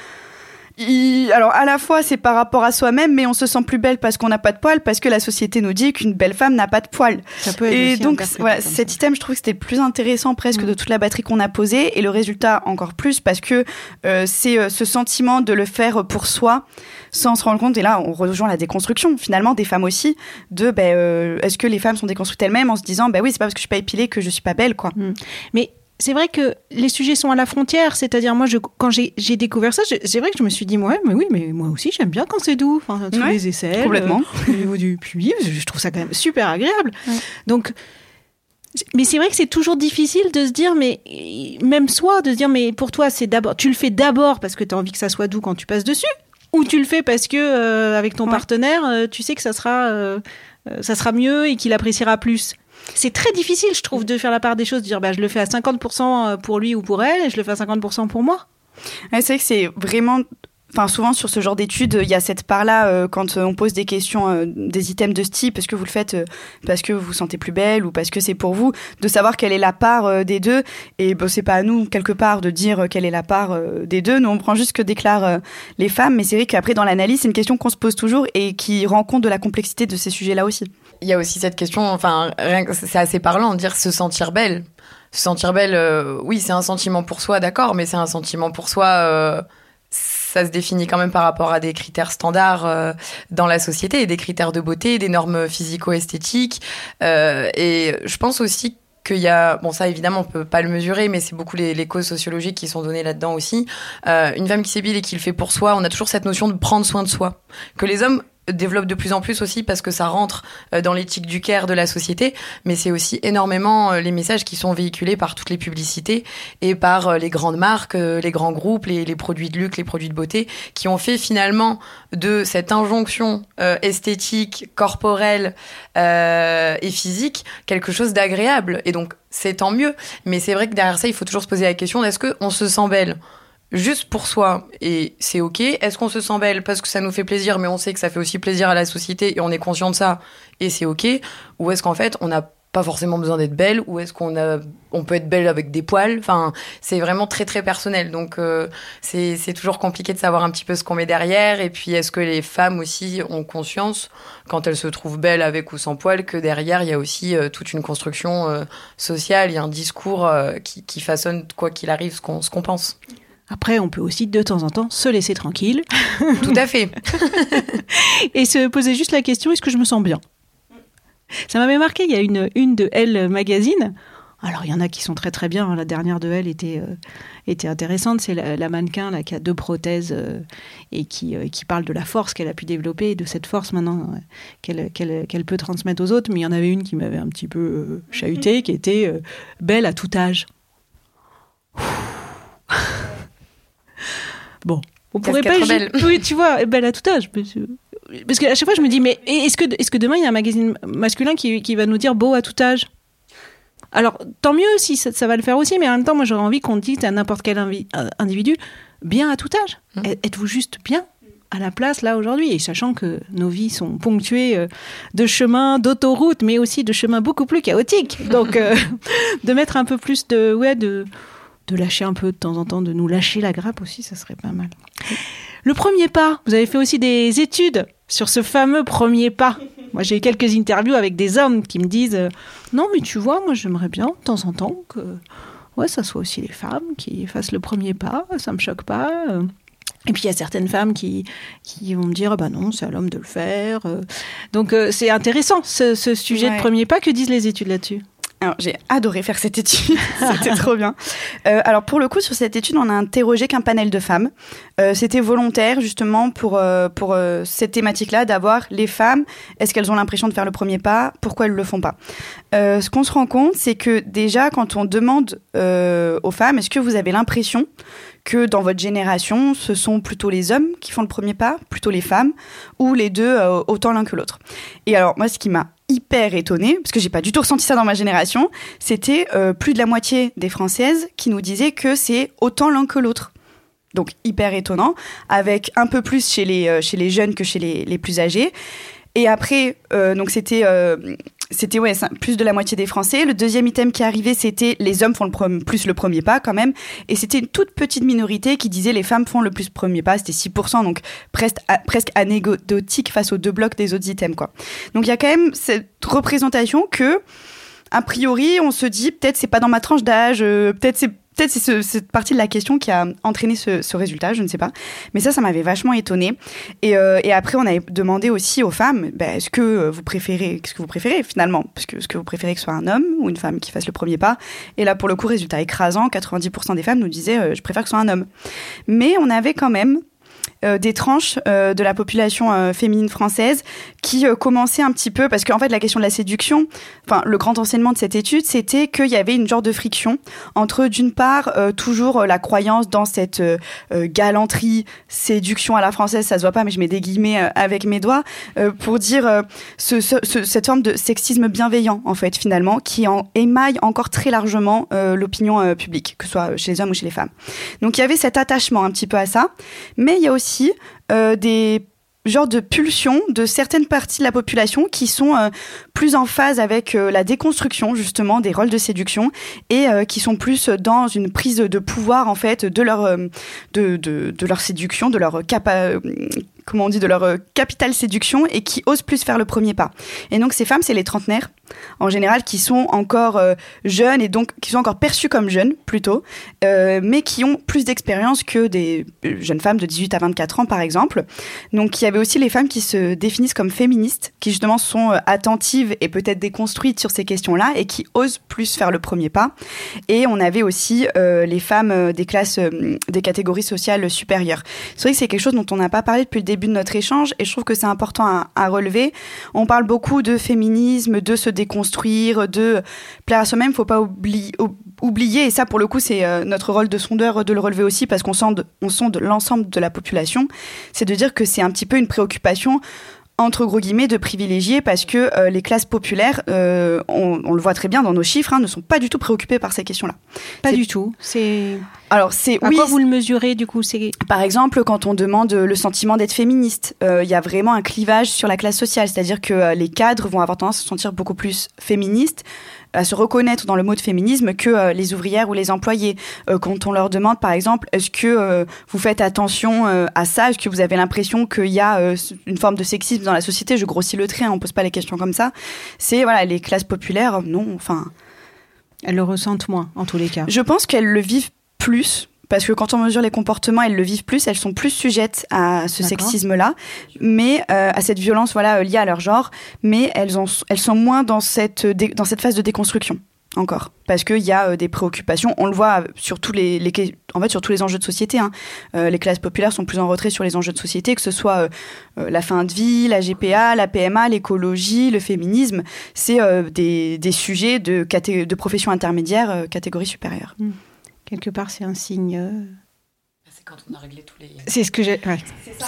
alors à la fois c'est par rapport à soi-même, mais on se sent plus belle parce qu'on n'a pas de poils, parce que la société nous dit qu'une belle femme n'a pas de poils. et donc voilà, cet item, je trouve que c'était le plus intéressant presque mm. de toute la batterie qu'on a posée, et le résultat encore plus parce que euh, c'est euh, ce sentiment de le faire pour soi sans se rendre compte. Et là, on rejoint la déconstruction finalement des femmes aussi de ben, euh, est-ce que les femmes sont déconstruites elles-mêmes en se disant ben oui c'est pas parce que je suis pas épilée que je suis pas belle quoi. Mm. Mais c'est vrai que les sujets sont à la frontière, c'est-à-dire moi, je, quand j'ai découvert ça, c'est vrai que je me suis dit, ouais, mais oui, mais moi aussi, j'aime bien quand c'est doux, enfin, tous les complètement. Euh, au niveau du puits, je trouve ça quand même super agréable. Donc, mais c'est vrai que c'est toujours difficile de se dire, mais même soi, de se dire, mais pour toi, c'est d'abord, tu le fais d'abord parce que tu as envie que ça soit doux quand tu passes dessus, ou tu le fais parce que euh, avec ton partenaire, euh, tu sais que ça sera, ça sera mieux et qu'il appréciera plus? C'est très difficile, je trouve, de faire la part des choses, de dire bah, je le fais à 50% pour lui ou pour elle et je le fais à 50% pour moi. c'est vrai que c'est vraiment Enfin, souvent sur ce genre d'études, il y a cette part-là euh, quand on pose des questions, euh, des items de ce type, est-ce que vous le faites euh, parce que vous vous sentez plus belle ou parce que c'est pour vous, de savoir quelle est la part des deux. Et bon, c'est pas à nous quelque part de dire quelle est la part des deux. Nous, on prend juste ce que déclarent les femmes, mais c'est vrai qu'après dans l'analyse, c'est une question qu'on se pose toujours et qui rend compte de la complexité de ces sujets-là aussi il y a aussi cette question, enfin, c'est assez parlant, dire se sentir belle. Se sentir belle, euh, oui, c'est un sentiment pour soi, d'accord, mais c'est un sentiment pour soi. Euh, ça se définit quand même par rapport à des critères standards euh, dans la société, des critères de beauté, des normes physico-esthétiques. et je pense aussi qu'il y a, bon ça évidemment on peut pas le mesurer, mais c'est beaucoup les, les, causes sociologiques qui sont données là-dedans aussi. une femme qui s'ébile et qui le fait pour soi, on a toujours cette notion de prendre soin de soi. Que les hommes développe de plus en plus aussi parce que ça rentre euh, dans l'éthique du care de la société, mais c'est aussi énormément euh, les messages qui sont véhiculés par toutes les publicités et par euh, les grandes marques, les grands groupes, les, les, produits de luxe, les produits de beauté, qui ont fait finalement de cette injonction esthétique, corporelle et physique quelque chose d'agréable. Et donc c'est tant mieux, mais c'est vrai que derrière ça, il faut toujours se poser la question est-ce qu'on se sent belle? Juste pour soi et c'est ok. Est-ce qu'on se sent belle parce que ça nous fait plaisir, mais on sait que ça fait aussi plaisir à la société et on est conscient de ça et c'est ok. Ou est-ce qu'en fait on n'a pas forcément besoin d'être belle ou est-ce qu'on a on peut être belle avec des poils? Enfin c'est vraiment très très personnel. Donc euh, c'est toujours compliqué de savoir un petit peu ce qu'on met derrière. Et puis est-ce que les femmes aussi ont conscience quand elles se trouvent belles avec ou sans poils que derrière il y a aussi euh, toute une construction euh, sociale il y a un discours qui, qui, façonne quoi qu'il arrive ce qu'on ce qu'on pense? Après, on peut aussi de temps en temps se laisser tranquille. Tout à fait. et se poser juste la question est-ce que je me sens bien? Ça m'avait marqué, il y a une une de Elle magazine Alors, il y en a qui sont très très bien. La dernière de elle était, euh, était intéressante. C'est la, la mannequin là, qui a deux prothèses euh, et qui, euh, qui parle de la force qu'elle a pu développer et de cette force maintenant qu'elle qu'elle peut transmettre aux autres. Mais il y en avait une qui m'avait un petit peu chahutée, qui était belle à tout âge. bon, on pourrait pas. rebelle. Oui, tu vois, belle à tout âge. Parce que- qu'à chaque fois, je me dis, mais est-ce que, est-ce que demain, il y a un magazine masculin qui, qui va nous dire beau à tout âge? Alors, tant mieux si ça, ça va le faire aussi, mais en même temps, moi, j'aurais envie qu'on dise à n'importe quel euh, individu bien à tout âge. Êtes- Êtes-vous juste bien à la place là aujourd'hui? Et sachant que nos vies sont ponctuées euh, de chemins d'autoroute mais aussi de chemins beaucoup plus chaotiques donc euh, de mettre un peu plus de ouais de de lâcher un peu de temps en temps de nous lâcher la grappe aussi ça serait pas mal le premier pas vous avez fait aussi des études sur ce fameux premier pas moi j'ai eu quelques interviews avec des hommes qui me disent euh, non mais tu vois moi j'aimerais bien de temps en temps que ouais ça soit aussi les femmes qui fassent le premier pas ça me choque pas euh. Et puis il y a certaines femmes qui, qui vont me dire, ah bah non, c'est à l'homme de le faire. euh. Donc c'est intéressant ce, ce sujet Ouais. de premier pas. Que disent les études là-dessus? J'ai adoré faire cette étude. C'était trop bien. Euh, alors, pour le coup, sur cette étude, on a interrogé qu'un panel de femmes. Euh, C'était volontaire, justement, pour, euh, pour cette thématique-là, d'avoir les femmes. Est-ce qu'elles ont l'impression de faire le premier pas? Pourquoi elles le font pas? Ce qu'on se rend compte, c'est que déjà, quand on demande aux femmes, est-ce que vous avez l'impression que dans votre génération, ce sont plutôt les hommes qui font le premier pas, plutôt les femmes, ou les deux, euh, autant l'un que l'autre Et alors, moi, ce qui m'a hyper étonnée, parce que j'ai pas du tout ressenti ça dans ma génération, c'était euh, plus de la moitié des Françaises qui nous disaient que c'est autant l'un que l'autre. Donc hyper étonnant, avec un peu plus chez les, euh, chez les jeunes que chez les, les plus âgés. Et après, donc c'était c'était ouais, plus de la moitié des Français. Le deuxième item qui arrivé, c'était les hommes font le plus le premier pas quand même. Et c'était une toute petite minorité qui disait les femmes font le plus premier pas. C'était 6%, donc presque anecdotique face aux deux blocs des autres items. quoi. Donc il y a quand même cette représentation que, a priori, on se dit peut-être c'est pas dans ma tranche d'âge, euh, peut-être c'est peut-être c'est ce- cette partie de la question qui a entraîné ce, ce résultat, je ne sais pas. Mais ça, ça m'avait vachement étonnée. Et, euh, après, on avait demandé aussi aux femmes, ben, est-ce que vous préférez, qu'est-ce que vous préférez finalement? Parce que est-ce que vous préférez que ce soit un homme ou une femme qui fasse le premier pas? Et là, pour le coup, résultat écrasant, 90% des femmes nous disaient, euh, je préfère que ce soit un homme. Mais on avait quand même des tranches euh, de la population euh, féminine française qui euh, commençaient un petit peu parce qu'en fait la question de la séduction, enfin le grand enseignement de cette étude, c'était qu'il y avait une genre de friction entre d'une part euh, toujours euh, la croyance dans cette euh, euh, galanterie, séduction à la française, ça se voit pas mais je mets des guillemets euh, avec mes doigts euh, pour dire euh, ce, ce- ce- cette forme de sexisme bienveillant en fait finalement qui en émaille encore très largement euh, l'opinion euh, publique, que ce soit chez les hommes ou chez les femmes. Donc il y avait cet attachement un petit peu à ça, mais il y a aussi euh, des genres de pulsions de certaines parties de la population qui sont euh, plus en phase avec euh, la déconstruction justement des rôles de séduction et qui sont plus dans une prise de pouvoir en fait de leur de, de, leur séduction, de leur capa comment on dit de leur capital séduction et qui osent plus faire le premier pas. Et donc ces femmes, c'est les trentenaires en général qui sont encore euh, jeunes et donc qui sont encore perçues comme jeunes plutôt, euh, mais qui ont plus d'expérience que des euh, jeunes femmes de 18 à 24 ans par exemple. Donc il y avait aussi les femmes qui se définissent comme féministes, qui justement sont attentives et peut-être déconstruites sur ces questions-là et qui osent plus faire le premier pas. Et on avait aussi les femmes des classes, des catégories sociales supérieures. C'est vrai que c'est quelque chose dont on n'a pas parlé depuis le début de notre échange et je trouve que c'est important à, à relever. On parle beaucoup de féminisme, de se déconstruire, de plaire à soi-même. Faut pas oubli- ou- oublier, et ça pour le coup c'est euh, notre rôle de sondeur de le relever aussi parce qu'on on sonde l'ensemble de la population, c'est de dire que c'est un petit peu une préoccupation entre gros guillemets de privilégiés parce que euh, les classes populaires, euh, on, on le voit très bien dans nos chiffres, hein, ne sont pas du tout préoccupées par ces questions-là. Pas du tout. C'est Alors c'est à oui, quoi vous le mesurez du coup C'est par exemple, quand on demande le sentiment d'être féministe, euh, il y a vraiment un clivage sur la classe sociale, c'est-à-dire que euh, les cadres vont avoir tendance à se sentir beaucoup plus féministes, à se reconnaître dans le mot de féminisme que euh, les ouvrières ou les employés. Euh, quand on leur demande, par exemple, est-ce que euh, vous faites attention à ça? Est-ce que vous avez l'impression qu'il y a une forme de sexisme dans la société? Je grossis le trait, hein, on pose pas les questions comme ça. C'est voilà, les classes populaires, non, enfin. elles le ressentent moins en tous les cas. Je pense qu'elles le vivent plus. Parce que quand on mesure les comportements, elles le vivent plus, elles sont plus sujettes à ce sexisme-là, mais euh, à cette violence voilà euh, liée à leur genre, mais elles, sont moins dans cette, dans cette phase de déconstruction. encore parce qu'il y a euh, des préoccupations. On le voit sur tous les, les que- en fait sur tous les enjeux de société. hein. Euh, les classes populaires sont plus en retrait sur les enjeux de société, que ce soit euh, la fin de vie, la GPA, la PMA, l'écologie, le féminisme. C'est des, des sujets de, de profession intermédiaire, catégorie supérieure. Quelque part, c'est un signe. euh, C'est quand on a réglé tous les. C'est ce que j'ai. ouais.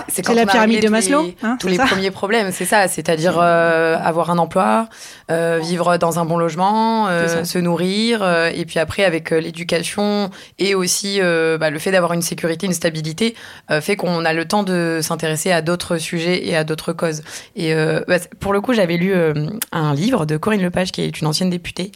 C'est la pyramide de Maslow, hein, tous les ça premiers problèmes, c'est ça. C'est-à-dire euh, avoir un emploi, euh, vivre dans un bon logement, euh, se nourrir, euh, et puis après avec euh, l'éducation et aussi euh, bah, le fait d'avoir une sécurité, une stabilité, euh, fait qu'on a le temps de s'intéresser à d'autres sujets et à d'autres causes. Et euh, bah, pour le coup, j'avais lu euh, un livre de Corinne Lepage, qui est une ancienne députée.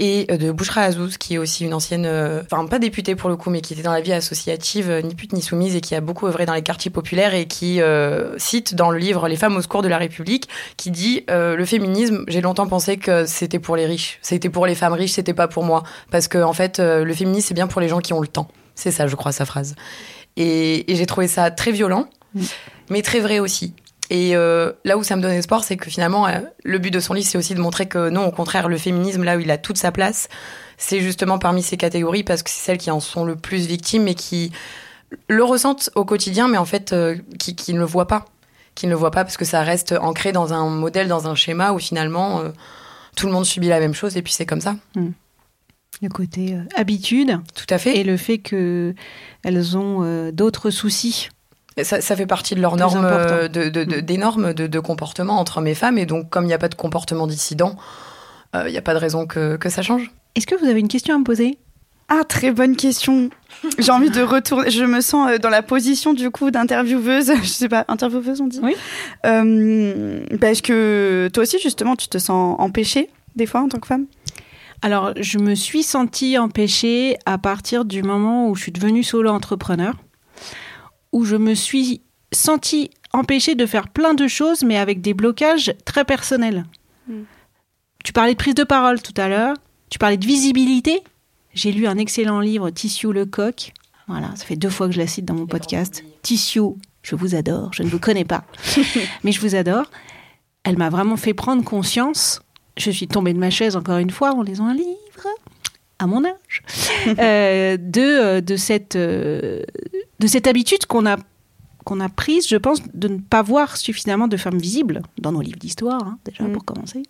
Et euh, de Bouchra Azouz, qui est aussi une ancienne, euh, enfin pas députée pour le coup, mais qui était dans la vie associative, euh, ni pute ni soumise, et qui a beaucoup œuvré dans les quartiers populaires, et qui euh, cite dans le livre Les femmes au secours de la République, qui dit euh, le féminisme, j'ai longtemps pensé que c'était pour les riches, c'était pour les femmes riches, c'était pas pour moi, parce que en fait, euh, le féminisme c'est bien pour les gens qui ont le temps. C'est ça, je crois, sa phrase. Et, et j'ai trouvé ça très violent, Mm. mais très vrai aussi. Et euh, là où ça me donne espoir, c'est que finalement, euh, le but de son livre, c'est aussi de montrer que non, au contraire, le féminisme, là où il a toute sa place, c'est justement parmi ces catégories parce que c'est celles qui en sont le plus victimes et qui le ressentent au quotidien, mais en fait, euh, qui, qui ne le voient pas. Qui ne le voient pas parce que ça reste ancré dans un modèle, dans un schéma où finalement, euh, tout le monde subit la même chose et puis c'est comme ça. Le côté habitude Tout à fait. et le fait que elles ont d'autres soucis. Ça, ça fait partie de leurs normes, euh, de, de- de- Mm. des normes de, de comportement entre hommes et femmes. Et donc, comme il n'y a pas de comportement dissident, euh, il n'y a pas de raison que, que ça change. Est-ce que vous avez une question à me poser? Ah, très bonne question. J'ai envie de retourner. Je me sens euh, dans la position du coup d'intervieweuse. Je sais pas, intervieweuse on dit? Oui. Euh, parce que toi aussi justement, tu te sens empêchée des fois en tant que femme? Alors, je me suis sentie empêchée à partir du moment où je suis devenue solo entrepreneur, où je me suis sentie empêchée de faire plein de choses, mais avec des blocages très personnels. Mm. Tu parlais de prise de parole tout à l'heure, tu parlais de visibilité. J'ai lu un excellent livre, Tissio Lecoq. Voilà, ça fait deux fois que je la cite dans mon podcast. Tissio, je vous adore, je ne vous connais pas, mais je vous adore. Elle m'a vraiment fait prendre conscience je suis tombée de ma chaise encore une fois en lisant un livre à mon âge euh, de euh, de cette euh, de cette habitude qu'on a qu'on a prise, je pense, de ne pas voir suffisamment de femmes visibles dans nos livres d'histoire, hein, déjà Mm. pour commencer.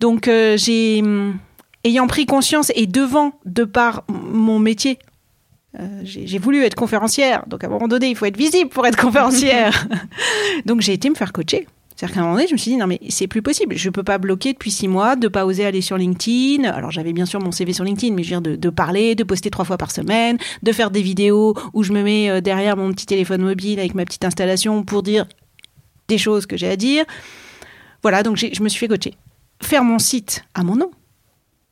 Donc euh, j'ai hum, ayant pris conscience et devant de par mon métier. euh, j'ai j'ai voulu être conférencière, donc à un moment donné, il faut être visible pour être conférencière. donc j'ai été me faire coacher. C'est-à-dire qu'à un moment donné, je me suis dit, non, mais c'est plus possible. Je peux pas bloquer depuis six mois, de pas oser aller sur LinkedIn. Alors, j'avais bien sûr mon CV sur LinkedIn, mais je veux dire de, de parler, de poster trois fois par semaine, de faire des vidéos où je me mets euh, derrière mon petit téléphone mobile avec ma petite installation pour dire des choses que j'ai à dire. Voilà, donc je me suis fait coacher. Faire mon site à mon nom.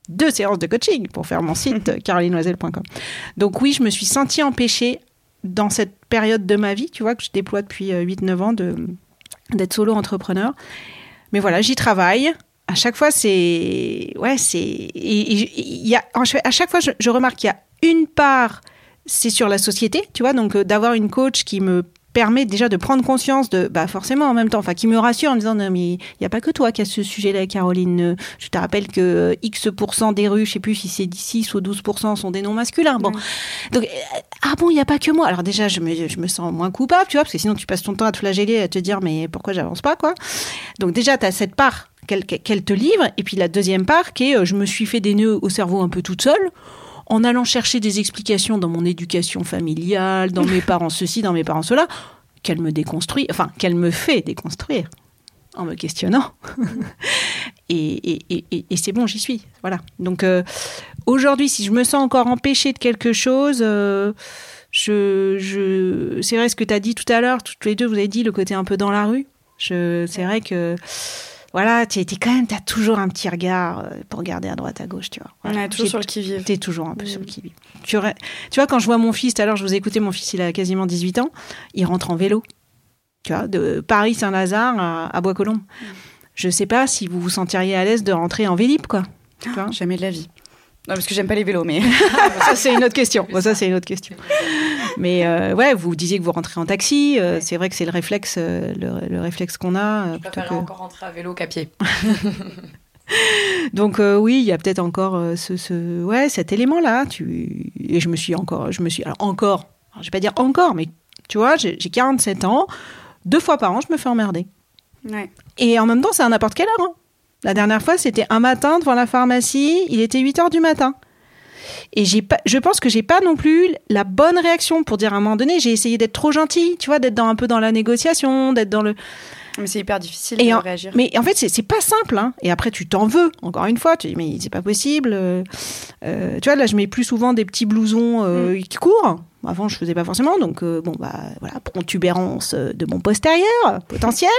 Deux séances de coaching pour faire mon site euh, carolinoiselle.com. Donc oui, je me suis sentie empêchée dans cette période de ma vie, tu vois, que je déploie depuis euh, 8-9 ans de d'être solo entrepreneur. Mais voilà, j'y travaille. À chaque fois, c'est ouais, c'est il y a à chaque fois, je, je remarque qu'il y a une part, c'est sur la société, tu vois, donc euh, d'avoir une coach qui me permet déjà de prendre conscience de, bah forcément en même temps, enfin qui me rassure en me disant non mais il n'y a pas que toi qui a ce sujet-là, Caroline. Euh, Je te rappelle que euh, X des rues, je sais plus si c'est 6 ou 12 sont des noms masculins. Bon, donc euh, ah bon, il n'y a pas que moi. Alors déjà, je me, je me sens moins coupable, tu vois, parce que sinon tu passes ton temps à te flageller, à te dire mais pourquoi j'avance pas quoi. Donc déjà, tu as cette part qu'elle te livre, et puis la deuxième part qui est je me suis fait des nœuds au cerveau un peu toute seule en allant chercher des explications dans mon éducation familiale, dans mes parents ceci, dans mes parents cela, qu'elle me déconstruit, enfin qu'elle me fait déconstruire en me questionnant. et c'est bon, j'y suis. Voilà. Donc euh, aujourd'hui, si je me sens encore empêchée de quelque chose, euh, je, c'est vrai ce que tu as dit tout à l'heure, toutes les deux, vous avez dit le côté un peu dans la rue. C'est vrai que voilà, tu es quand même, tu as toujours un petit regard euh, pour regarder à droite, à gauche, tu vois. On est toujours sur le qui-vive. T'es toujours un peu Mm. sur le qui tu, aurais- tu vois, quand je vois mon fils, tout à l'heure, je vous ai écouté, mon fils, il a quasiment 18 ans, il rentre en vélo. Tu vois, de Paris-Saint-Lazare à, à Bois-Colombes. Je sais pas si vous vous sentiriez à l'aise de rentrer en Vélib, quoi. Tu vois Jamais de la vie. Non, parce que j'aime pas les vélos, mais. ça, c'est une autre question. Bon, ça, c'est une autre question. Mais euh, ouais, vous disiez que vous rentrez en taxi. euh, c'est vrai que c'est le réflexe, euh, le, le réflexe qu'on a. Je préférerais que- encore rentrer à vélo qu'à pied. Donc oui, il y a peut-être encore ce, ce- ouais, cet élément-là. Tu... Et je me suis encore, je me suis, alors encore, alors, je vais pas dire encore, mais tu vois, j'ai j'ai 47 ans, deux fois par an, je me fais emmerder. Ouais. Et en même temps, c'est à n'importe quelle heure. hein. La dernière fois, c'était un matin devant la pharmacie, il était 8 heures du matin. Et j'ai pas, je pense que j'ai pas non plus la bonne réaction pour dire à un moment donné, j'ai essayé d'être trop gentille, tu vois, d'être dans un peu dans la négociation, d'être dans le. Mais c'est hyper difficile Et de en- réagir. Mais en fait, c'est pas simple. Hein. Et après, tu t'en veux. Encore une fois, tu dis mais c'est pas possible. euh, euh, tu vois, là, je mets plus souvent des petits blousons euh, qui courent. Avant, je faisais pas forcément. Donc, euh, bon, bah voilà, protubérance euh, de mon postérieur potentiel.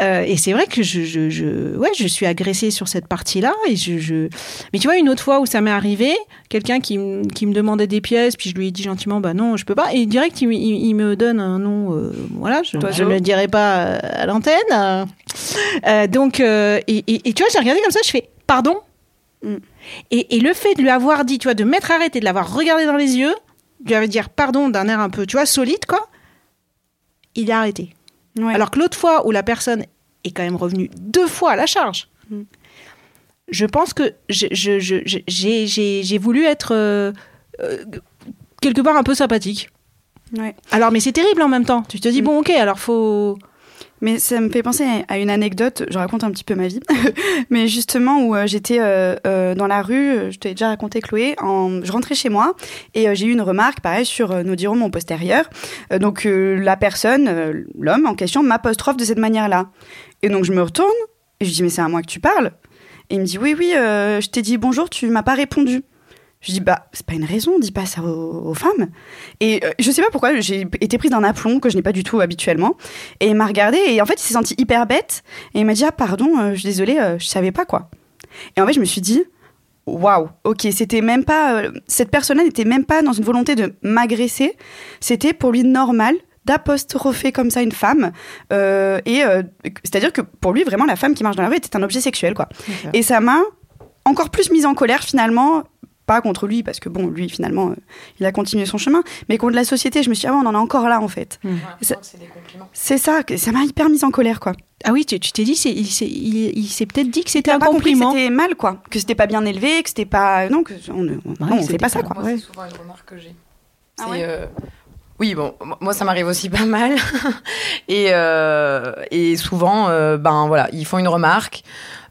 Euh, et c'est vrai que je, je, je, ouais, je suis agressée sur cette partie-là. Et je, je... Mais tu vois, une autre fois où ça m'est arrivé, quelqu'un qui, qui me demandait des pièces, puis je lui ai dit gentiment, bah non, je peux pas. Et direct, il, il- il me donne un nom. euh, voilà, je, ne le dirai pas à l'antenne. Donc, euh, et, et- et tu vois, j'ai regardé comme ça, je fais, pardon? Mm. Et, et le fait de lui avoir dit, tu vois, de m'être arrêté, de l'avoir regardé dans les yeux, lui avoir dire pardon d'un air un peu, tu vois, solide, quoi, il a arrêté. Ouais. Alors que l'autre fois où la personne est quand même revenue deux fois à la charge, Mm. je pense que j'ai voulu être euh, euh, quelque part un peu sympathique. Ouais. Alors, mais c'est terrible en même temps. Tu te dis, Mm. bon, ok, alors faut. Mais ça me fait penser à une anecdote, je raconte un petit peu ma vie, mais justement où euh, j'étais euh, euh, dans la rue, je t'ai déjà raconté Chloé, je rentrais chez moi et j'ai eu une remarque pareil sur nos dirons mon postérieur. Donc la personne, l'homme en question, m'apostrophe de cette manière-là. Et donc je me retourne et je dis mais c'est à moi que tu parles? Et il me dit oui oui, je t'ai dit bonjour, tu m'as pas répondu. Je dis bah c'est pas une raison, dis pas ça aux, aux femmes. Et euh, je sais pas pourquoi j'ai été prise d'un aplomb que je n'ai pas du tout habituellement. Et il m'a regardé et en fait il s'est senti hyper bête et il m'a dit ah pardon, euh, je suis désolée, euh, je savais pas quoi. Et en fait je me suis dit waouh, ok c'était même pas euh, cette personne-là n'était même pas dans une volonté de m'agresser, c'était pour lui normal d'apostropher comme ça une femme euh, et c'est-à-dire que pour lui vraiment la femme qui marche dans la rue était un objet sexuel quoi. Et ça m'a encore plus mise en colère finalement, pas contre lui, parce que bon, lui finalement, euh, il a continué son chemin, mais contre la société. Je me suis dit, ah ouais, on en est encore là en fait. Ça- C'est ça, que- ça m'a hyper mise en colère quoi. Ah oui, tu tu t'es dit, il s'est il, il s'est peut-être dit que c'était un pas compliment. c'était mal quoi, que c'était pas bien élevé, que c'était pas. Non, que on, on- non, on c'était fait pas ça quoi. Ouais. c'est souvent une remarque que j'ai. Ah ouais euh, Oui, bon, moi ça m'arrive aussi pas mal. et, euh, et souvent, euh, ben voilà, ils font une remarque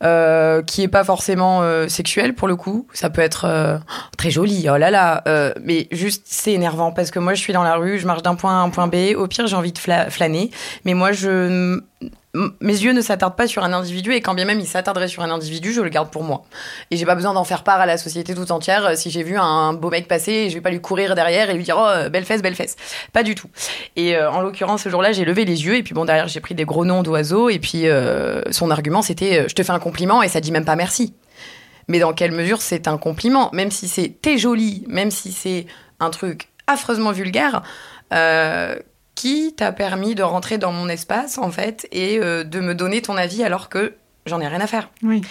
euh, qui est pas forcément euh, sexuelle pour le coup. Ça peut être euh, très joli, oh là là. mais juste, c'est énervant parce que moi je suis dans la rue, je marche d'un point à un point B. Au pire, j'ai envie de flâner. Mais moi, je. Mes yeux ne s'attardent pas sur un individu et quand bien même il s'attarderait sur un individu, je le garde pour moi. Et j'ai pas besoin d'en faire part à la société tout entière. Euh, Si j'ai vu un beau mec passer, je vais pas lui courir derrière et lui dire oh belle fesse, belle fesse. Pas du tout. Et euh, en l'occurrence ce jour-là, j'ai levé les yeux et puis bon derrière j'ai pris des gros noms d'oiseaux et puis euh, son argument c'était je te fais un compliment et ça dit même pas merci. Mais dans quelle mesure c'est un compliment? Même si c'est t'es jolie, même si c'est un truc affreusement vulgaire. Qui t'a permis de rentrer dans mon espace en fait et euh, de me donner ton avis alors que j'en ai rien à faire. Oui.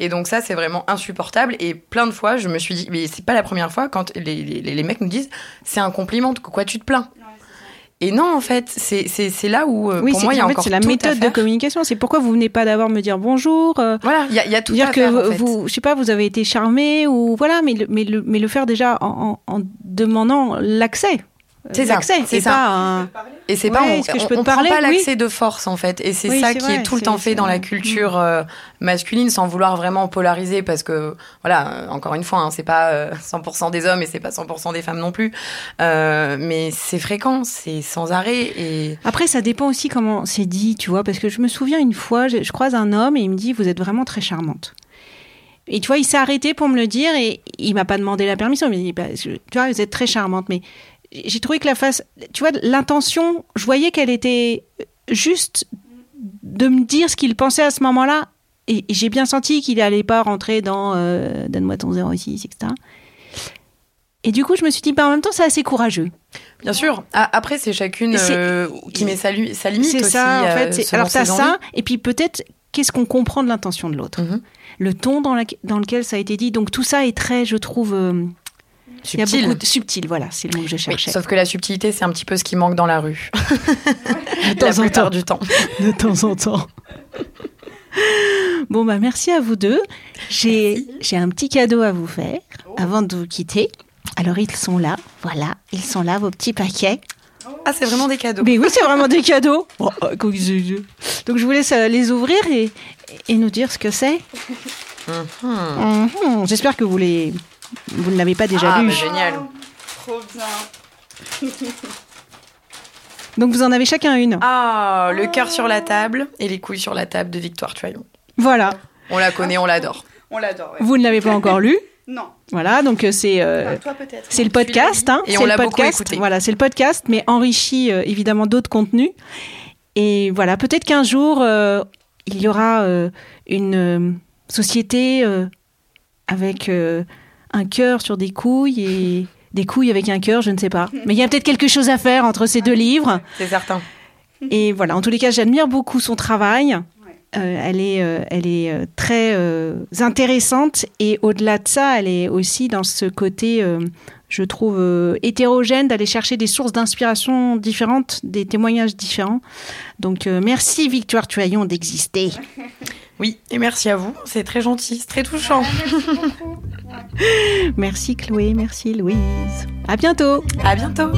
Et donc ça, c'est vraiment insupportable. Et plein de fois, je me suis dit, mais c'est pas la première fois quand les, les, les mecs nous disent, c'est un compliment, de quoi tu te plains? Et non, en fait, c'est c'est- c'est là où, euh, Oui, pour moi, il y a en encore c'est la méthode de communication. C'est pourquoi vous venez pas d'abord me dire bonjour. euh, Voilà, il y a, il y a tout dire à que faire, en vous, fait. vous- je sais pas, vous avez été charmé ou voilà, mais le, mais le, mais le faire déjà en, en- en demandant l'accès. C'est ça, L'accès, c'est c'est ça. pas un- Et c'est Ouais, pas, on, est-ce que je on- peux te on prend pas Oui. l'accès de force en fait, et c'est Oui, ça qui vrai, est tout le temps fait dans la culture euh, masculine, sans vouloir vraiment polariser, parce que voilà, euh, encore une fois, hein, c'est pas euh, 100% des hommes et c'est pas 100% des femmes non plus, Euh, mais c'est fréquent, c'est sans arrêt et Après, ça dépend aussi comment c'est dit, tu vois, parce que je me souviens une fois, je, je croise un homme et il me dit Vous êtes vraiment très charmante. Et tu vois, il s'est arrêté pour me le dire et il m'a pas demandé la permission. Il m'a dit Bah, je- Tu vois, vous êtes très charmante. Mais j'ai trouvé que la face, tu vois, l'intention, je voyais qu'elle était juste de me dire ce qu'il pensait à ce moment-là. Et, et j'ai bien senti qu'il allait pas rentrer dans euh, Donne-moi ton 06, etc. Et du coup, je me suis dit, bah, en même temps, c'est assez courageux. bien sûr. Après, c'est chacune euh, qui met sa, limite C'est aussi. ça, en euh, fait. Alors, t'as ça, et puis peut-être, qu'est-ce qu'on comprend de l'intention de l'autre? Mhm. Le ton dans, la- dans lequel ça a été dit. Donc, tout ça est très, je trouve. Euh, il y a Subtil. beaucoup de subtil, voilà, c'est le mot que je Oui, cherchais. sauf que la subtilité, c'est un petit peu ce qui manque dans la rue. de la temps en temps. du temps. De temps en temps. Bon, bah, merci à vous deux. J'ai, un petit cadeau à vous faire avant de vous quitter. Alors, ils sont là. Voilà, ils sont là, vos petits paquets. Ah, c'est vraiment des cadeaux. Mais oui, c'est vraiment des cadeaux. Oh, oh, Donc, je vous laisse euh, les ouvrir et, et nous dire ce que c'est. Mhm. J'espère que vous les, vous ne l'avez pas déjà Ah, lu. bah, génial. Trop bien. Donc, vous en avez chacun une. Ah, le cœur sur la table et les couilles sur la table de Victoire Tuyon. Voilà. On la connaît, on l'adore. On l'adore. ouais. Vous ne l'avez pas encore lu. Non. Voilà, donc euh, c'est euh, Enfin, toi peut-être. c'est le podcast, hein, Et c'est on le l'a beaucoup podcast. écouté. Voilà, c'est le podcast, mais enrichi euh, évidemment d'autres contenus. Et voilà, peut-être qu'un jour euh, il y aura euh, une euh, société euh, avec euh, un cœur sur des couilles et des couilles avec un cœur, je ne sais pas. Mais il y a peut-être quelque chose à faire entre ces deux livres. C'est certain. Et voilà, en tous les cas, j'admire beaucoup son travail. Euh, elle est, euh, elle est euh, très euh, intéressante et au-delà de ça, elle est aussi dans ce côté, euh, je trouve, euh, hétérogène d'aller chercher des sources d'inspiration différentes, des témoignages différents. Donc euh, merci Victoire Tuaillon d'exister. Oui, et merci à vous. C'est très gentil, c'est très touchant. Merci Chloé, merci Louise. À bientôt. À bientôt.